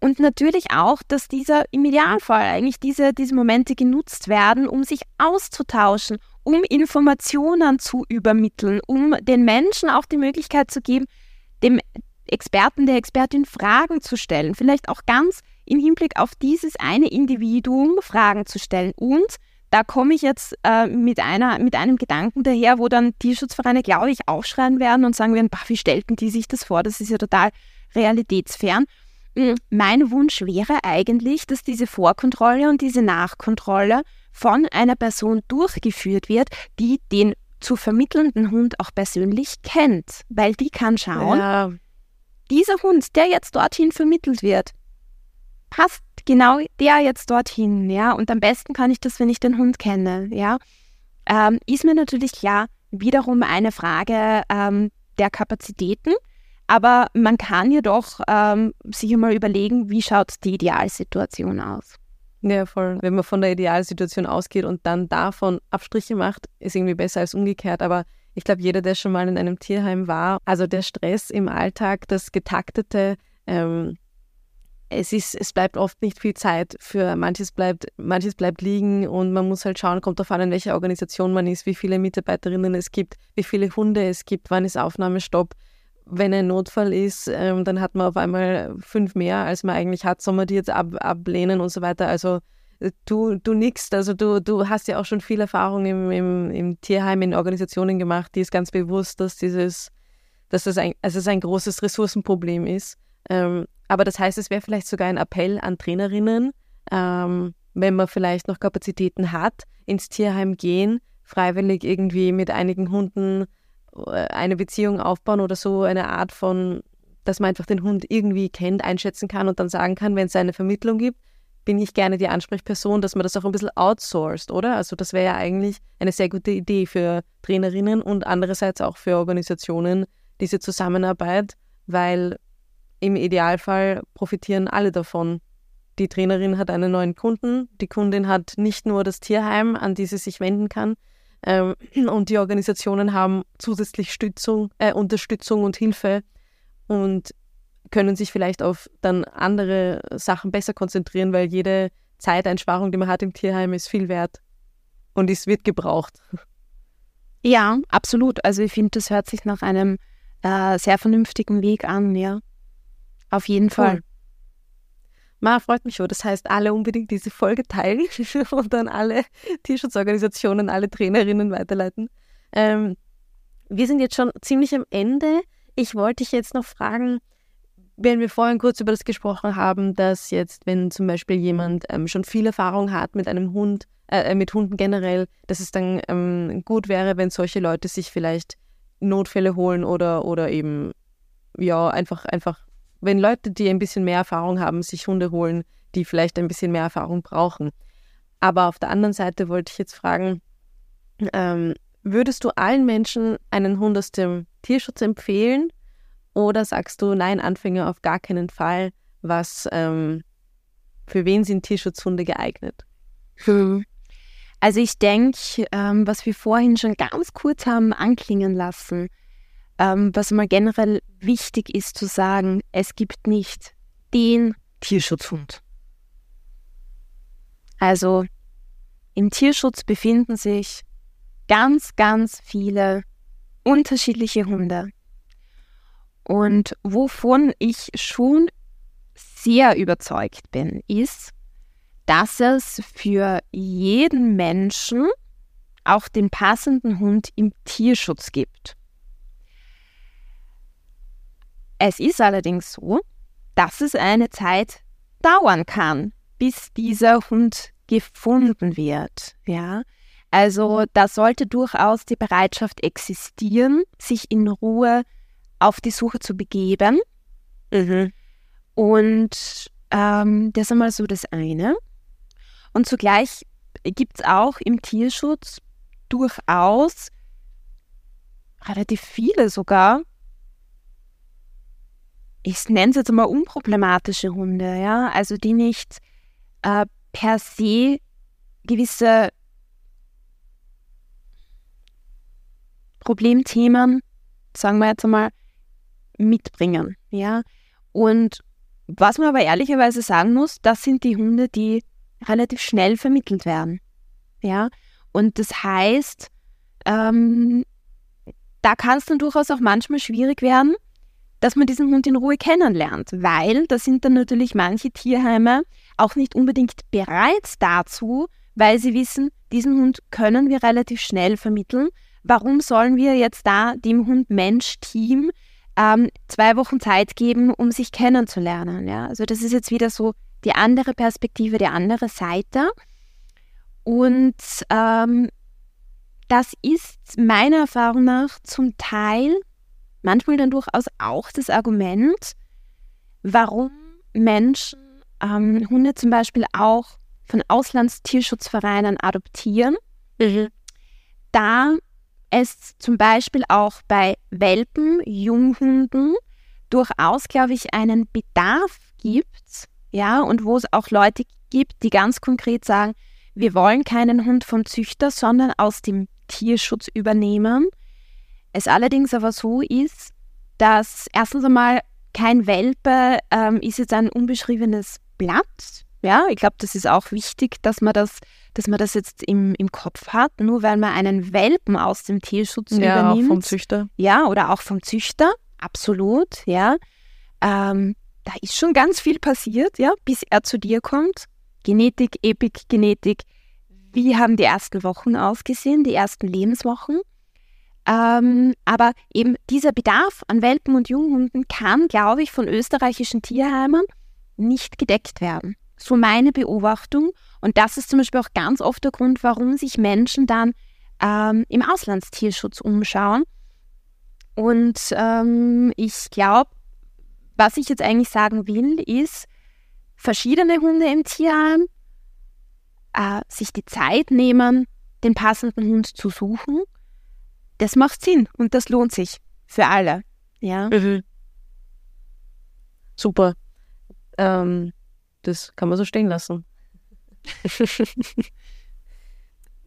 Und natürlich auch, dass dieser im Idealfall eigentlich diese, diese Momente genutzt werden, um sich auszutauschen, um Informationen zu übermitteln, um den Menschen auch die Möglichkeit zu geben, dem Experten, der Expertin Fragen zu stellen, vielleicht auch ganz im Hinblick auf dieses eine Individuum Fragen zu stellen. Und da komme ich jetzt äh, mit, einer, mit einem Gedanken daher, wo dann Tierschutzvereine, glaube ich, aufschreien werden und sagen werden, wie stellten die sich das vor? Das ist ja total realitätsfern. Hm, mein Wunsch wäre eigentlich, dass diese Vorkontrolle und diese Nachkontrolle von einer Person durchgeführt wird, die den zu vermittelnden Hund auch persönlich kennt, weil die kann schauen, ja. dieser Hund, der jetzt dorthin vermittelt wird, passt genau der jetzt dorthin, ja, und am besten kann ich das, wenn ich den Hund kenne, ja. Ähm, ist mir natürlich klar, wiederum eine Frage ähm, der Kapazitäten, aber man kann jedoch ähm, sich einmal überlegen, wie schaut die Idealsituation aus. Ja, voll. Wenn man von der Idealsituation ausgeht und dann davon Abstriche macht, ist irgendwie besser als umgekehrt. Aber ich glaube, jeder, der schon mal in einem Tierheim war, also der Stress im Alltag, das Getaktete, ähm, es ist, es bleibt oft nicht viel Zeit für manches bleibt, manches bleibt liegen und man muss halt schauen, kommt darauf an, in welcher Organisation man ist, wie viele Mitarbeiterinnen es gibt, wie viele Hunde es gibt, wann ist Aufnahmestopp. Wenn ein Notfall ist, ähm, dann hat man auf einmal fünf mehr, als man eigentlich hat, soll man die jetzt ab, ablehnen und so weiter. Also äh, du, du nix, also du, du hast ja auch schon viel Erfahrung im, im, im Tierheim, in Organisationen gemacht, die ist ganz bewusst, dass dieses, dass das ein, also es ein großes Ressourcenproblem ist. Ähm, aber das heißt, es wäre vielleicht sogar ein Appell an Trainerinnen, ähm, wenn man vielleicht noch Kapazitäten hat, ins Tierheim gehen, freiwillig irgendwie mit einigen Hunden eine Beziehung aufbauen oder so, eine Art von, dass man einfach den Hund irgendwie kennt, einschätzen kann und dann sagen kann, wenn es eine Vermittlung gibt, bin ich gerne die Ansprechperson, dass man das auch ein bisschen outsourced, oder? Also das wäre ja eigentlich eine sehr gute Idee für Trainerinnen und andererseits auch für Organisationen, diese Zusammenarbeit, weil im Idealfall profitieren alle davon. Die Trainerin hat einen neuen Kunden, die Kundin hat nicht nur das Tierheim, an die sie sich wenden kann, und die Organisationen haben zusätzlich Stützung, äh, Unterstützung und Hilfe und können sich vielleicht auf dann andere Sachen besser konzentrieren, weil jede Zeiteinsparung, die man hat im Tierheim, ist viel wert und es wird gebraucht. Ja, absolut. Also ich finde, das hört sich nach einem äh, sehr vernünftigen Weg an, ja. Auf jeden Fall. Ma, freut mich schon. Das heißt, alle unbedingt diese Folge teilen und dann alle Tierschutzorganisationen, alle Trainerinnen weiterleiten. Ähm, wir sind jetzt schon ziemlich am Ende. Ich wollte dich jetzt noch fragen, wenn wir vorhin kurz über das gesprochen haben, dass jetzt, wenn zum Beispiel jemand ähm, schon viel Erfahrung hat mit einem Hund, äh, mit Hunden generell, dass es dann ähm, gut wäre, wenn solche Leute sich vielleicht Notfälle holen oder, oder eben ja einfach, einfach wenn Leute, die ein bisschen mehr Erfahrung haben, sich Hunde holen, die vielleicht ein bisschen mehr Erfahrung brauchen. Aber auf der anderen Seite wollte ich jetzt fragen, ähm, würdest du allen Menschen einen Hund aus dem Tierschutz empfehlen? Oder sagst du, nein, Anfänger auf gar keinen Fall? Was, ähm, für wen sind Tierschutzhunde geeignet? Also ich denke, ähm, was wir vorhin schon ganz kurz haben anklingen lassen, ähm, was mal generell wichtig ist zu sagen, es gibt nicht den Tierschutzhund. Also im Tierschutz befinden sich ganz, ganz viele unterschiedliche Hunde. Und wovon ich schon sehr überzeugt bin, ist, dass es für jeden Menschen auch den passenden Hund im Tierschutz gibt. Es ist allerdings so, dass es eine Zeit dauern kann, bis dieser Hund gefunden wird. Ja, also da sollte durchaus die Bereitschaft existieren, sich in Ruhe auf die Suche zu begeben. Mhm. Und ähm, das ist einmal so das eine. Und zugleich gibt es auch im Tierschutz durchaus relativ viele sogar ich nenne es jetzt mal unproblematische Hunde, ja, also die nicht äh, per se gewisse Problemthemen sagen wir jetzt einmal, mitbringen. Ja? Und was man aber ehrlicherweise sagen muss, das sind die Hunde, die relativ schnell vermittelt werden. Ja? Und das heißt, ähm, da kann es dann durchaus auch manchmal schwierig werden, dass man diesen Hund in Ruhe kennenlernt, weil da sind dann natürlich manche Tierheime auch nicht unbedingt bereit dazu, weil sie wissen, diesen Hund können wir relativ schnell vermitteln. Warum sollen wir jetzt da dem Hund-Mensch-Team ähm, zwei Wochen Zeit geben, um sich kennenzulernen? Ja? Also das ist jetzt wieder so die andere Perspektive, die andere Seite. Und ähm, das ist meiner Erfahrung nach zum Teil manchmal dann durchaus auch das Argument, warum Menschen ähm, Hunde zum Beispiel auch von Auslandstierschutzvereinen adoptieren, mhm. da es zum Beispiel auch bei Welpen, Junghunden durchaus, glaube ich, einen Bedarf gibt, ja, und wo es auch Leute gibt, die ganz konkret sagen, wir wollen keinen Hund vom Züchter, sondern aus dem Tierschutz übernehmen. Es allerdings aber so ist, dass erstens einmal kein Welpe ähm, ist jetzt ein unbeschriebenes Blatt. Ja, ich glaube, das ist auch wichtig, dass man das, dass man das jetzt im, im Kopf hat. Nur weil man einen Welpen aus dem Tierschutz ja, übernimmt. Auch vom Züchter. Ja, oder auch vom Züchter, absolut, ja. Ähm, da ist schon ganz viel passiert, ja, bis er zu dir kommt. Genetik, Epik-Genetik. Wie haben die ersten Wochen ausgesehen, die ersten Lebenswochen? Ähm, aber eben dieser Bedarf an Welpen und Junghunden kann, glaube ich, von österreichischen Tierheimen nicht gedeckt werden. So meine Beobachtung. Und das ist zum Beispiel auch ganz oft der Grund, warum sich Menschen dann ähm, im Auslandstierschutz umschauen. Und ähm, ich glaube, was ich jetzt eigentlich sagen will, ist, verschiedene Hunde im Tierheim, äh, sich die Zeit nehmen, den passenden Hund zu suchen, das macht Sinn und das lohnt sich für alle. Ja. Mhm. Super. Ähm, das kann man so stehen lassen.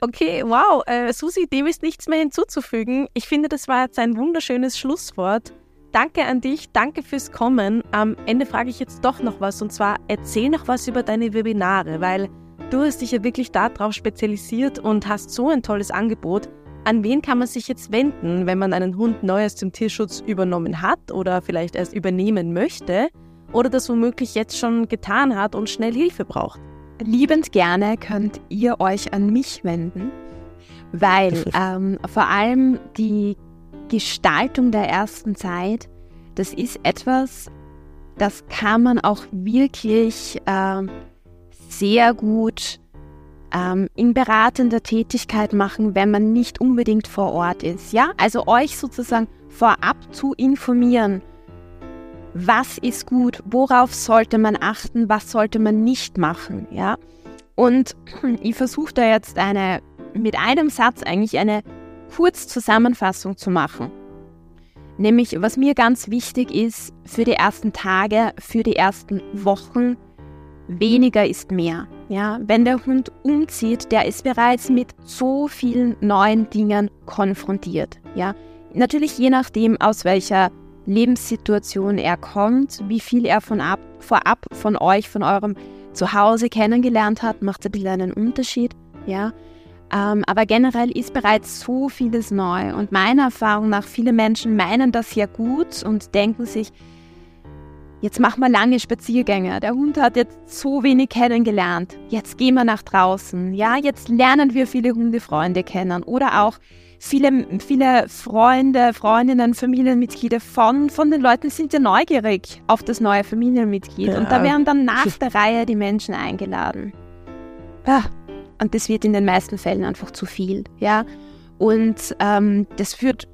okay, wow. Äh, Susi, dem ist nichts mehr hinzuzufügen. Ich finde, das war jetzt ein wunderschönes Schlusswort. Danke an dich, danke fürs Kommen. Am Ende frage ich jetzt doch noch was und zwar erzähl noch was über deine Webinare, weil du hast dich ja wirklich darauf spezialisiert und hast so ein tolles Angebot. An wen kann man sich jetzt wenden, wenn man einen Hund neu aus dem Tierschutz übernommen hat oder vielleicht erst übernehmen möchte oder das womöglich jetzt schon getan hat und schnell Hilfe braucht? Liebend gerne könnt ihr euch an mich wenden, weil ähm, vor allem die Gestaltung der ersten Zeit, das ist etwas, das kann man auch wirklich äh, sehr gut ähm, in beratender Tätigkeit machen, wenn man nicht unbedingt vor Ort ist. Ja, also euch sozusagen vorab zu informieren. Was ist gut? Worauf sollte man achten? Was sollte man nicht machen? Ja, und ich versuche da jetzt eine mit einem Satz eigentlich eine Kurzzusammenfassung zu machen. Nämlich, was mir ganz wichtig ist für die ersten Tage, für die ersten Wochen, weniger ist mehr. Ja, wenn der Hund umzieht, der ist bereits mit so vielen neuen Dingen konfrontiert. Ja, natürlich je nachdem, aus welcher Lebenssituation er kommt, wie viel er von ab, vorab von euch, von eurem Zuhause kennengelernt hat, macht ein bisschen einen Unterschied. Ja, ähm, aber generell ist bereits so vieles neu und meiner Erfahrung nach, viele Menschen meinen das ja gut und denken sich, jetzt machen wir lange Spaziergänge, der Hund hat jetzt so wenig kennengelernt, jetzt gehen wir nach draußen, ja, jetzt lernen wir viele Hundefreunde kennen oder auch viele, viele Freunde, Freundinnen, Familienmitglieder von, von den Leuten sind ja neugierig auf das neue Familienmitglied ja. und da werden dann nach der Reihe die Menschen eingeladen. Ja, und das wird in den meisten Fällen einfach zu viel, ja. Und ähm, das führt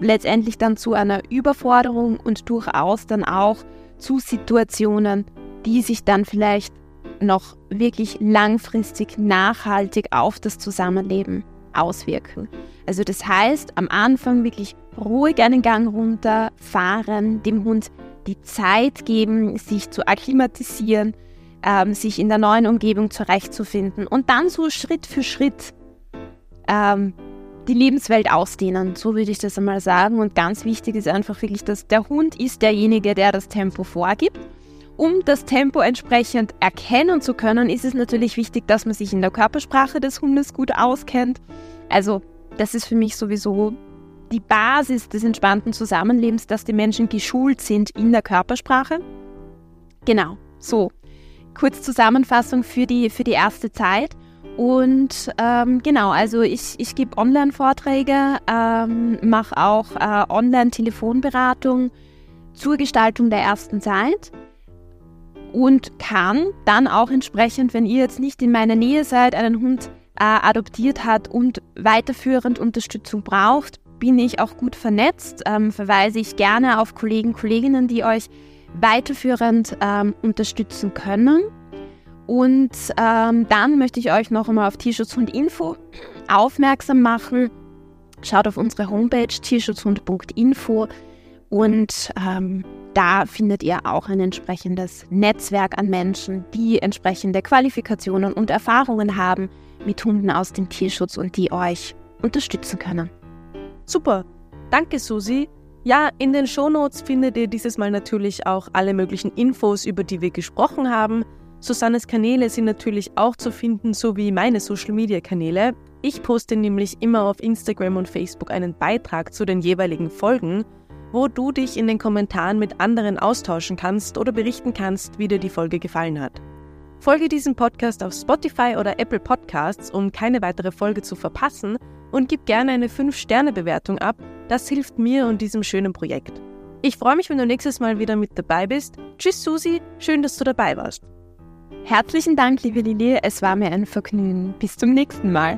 letztendlich dann zu einer Überforderung und durchaus dann auch zu Situationen, die sich dann vielleicht noch wirklich langfristig nachhaltig auf das Zusammenleben auswirken. Also das heißt, am Anfang wirklich ruhig einen Gang runterfahren, dem Hund die Zeit geben, sich zu akklimatisieren, ähm, sich in der neuen Umgebung zurechtzufinden und dann so Schritt für Schritt ähm, die Lebenswelt ausdehnen, so würde ich das einmal sagen. Und ganz wichtig ist einfach wirklich, dass der Hund ist derjenige, der das Tempo vorgibt. Um das Tempo entsprechend erkennen zu können, ist es natürlich wichtig, dass man sich in der Körpersprache des Hundes gut auskennt. Also das ist für mich sowieso die Basis des entspannten Zusammenlebens, dass die Menschen geschult sind in der Körpersprache. Genau, so. Kurz Zusammenfassung für die, für die erste Zeit. Und ähm, genau, also ich, ich gebe Online-Vorträge, ähm, mache auch äh, Online-Telefonberatung zur Gestaltung der ersten Zeit und kann dann auch entsprechend, wenn ihr jetzt nicht in meiner Nähe seid, einen Hund äh, adoptiert hat und weiterführend Unterstützung braucht, bin ich auch gut vernetzt, ähm, verweise ich gerne auf Kollegen, Kolleginnen, die euch weiterführend ähm, unterstützen können. Und ähm, dann möchte ich euch noch einmal auf Tierschutzhund.info aufmerksam machen. Schaut auf unsere Homepage tierschutzhund.info und ähm, da findet ihr auch ein entsprechendes Netzwerk an Menschen, die entsprechende Qualifikationen und Erfahrungen haben mit Hunden aus dem Tierschutz und die euch unterstützen können. Super. Danke, Susi. Ja, in den Shownotes findet ihr dieses Mal natürlich auch alle möglichen Infos, über die wir gesprochen haben. Susannes Kanäle sind natürlich auch zu finden, sowie meine Social-Media-Kanäle. Ich poste nämlich immer auf Instagram und Facebook einen Beitrag zu den jeweiligen Folgen, wo du dich in den Kommentaren mit anderen austauschen kannst oder berichten kannst, wie dir die Folge gefallen hat. Folge diesem Podcast auf Spotify oder Apple Podcasts, um keine weitere Folge zu verpassen und gib gerne eine 5-Sterne-Bewertung ab. Das hilft mir und diesem schönen Projekt. Ich freue mich, wenn du nächstes Mal wieder mit dabei bist. Tschüss, Susi. Schön, dass du dabei warst. Herzlichen Dank, liebe Lili. Es war mir ein Vergnügen. Bis zum nächsten Mal.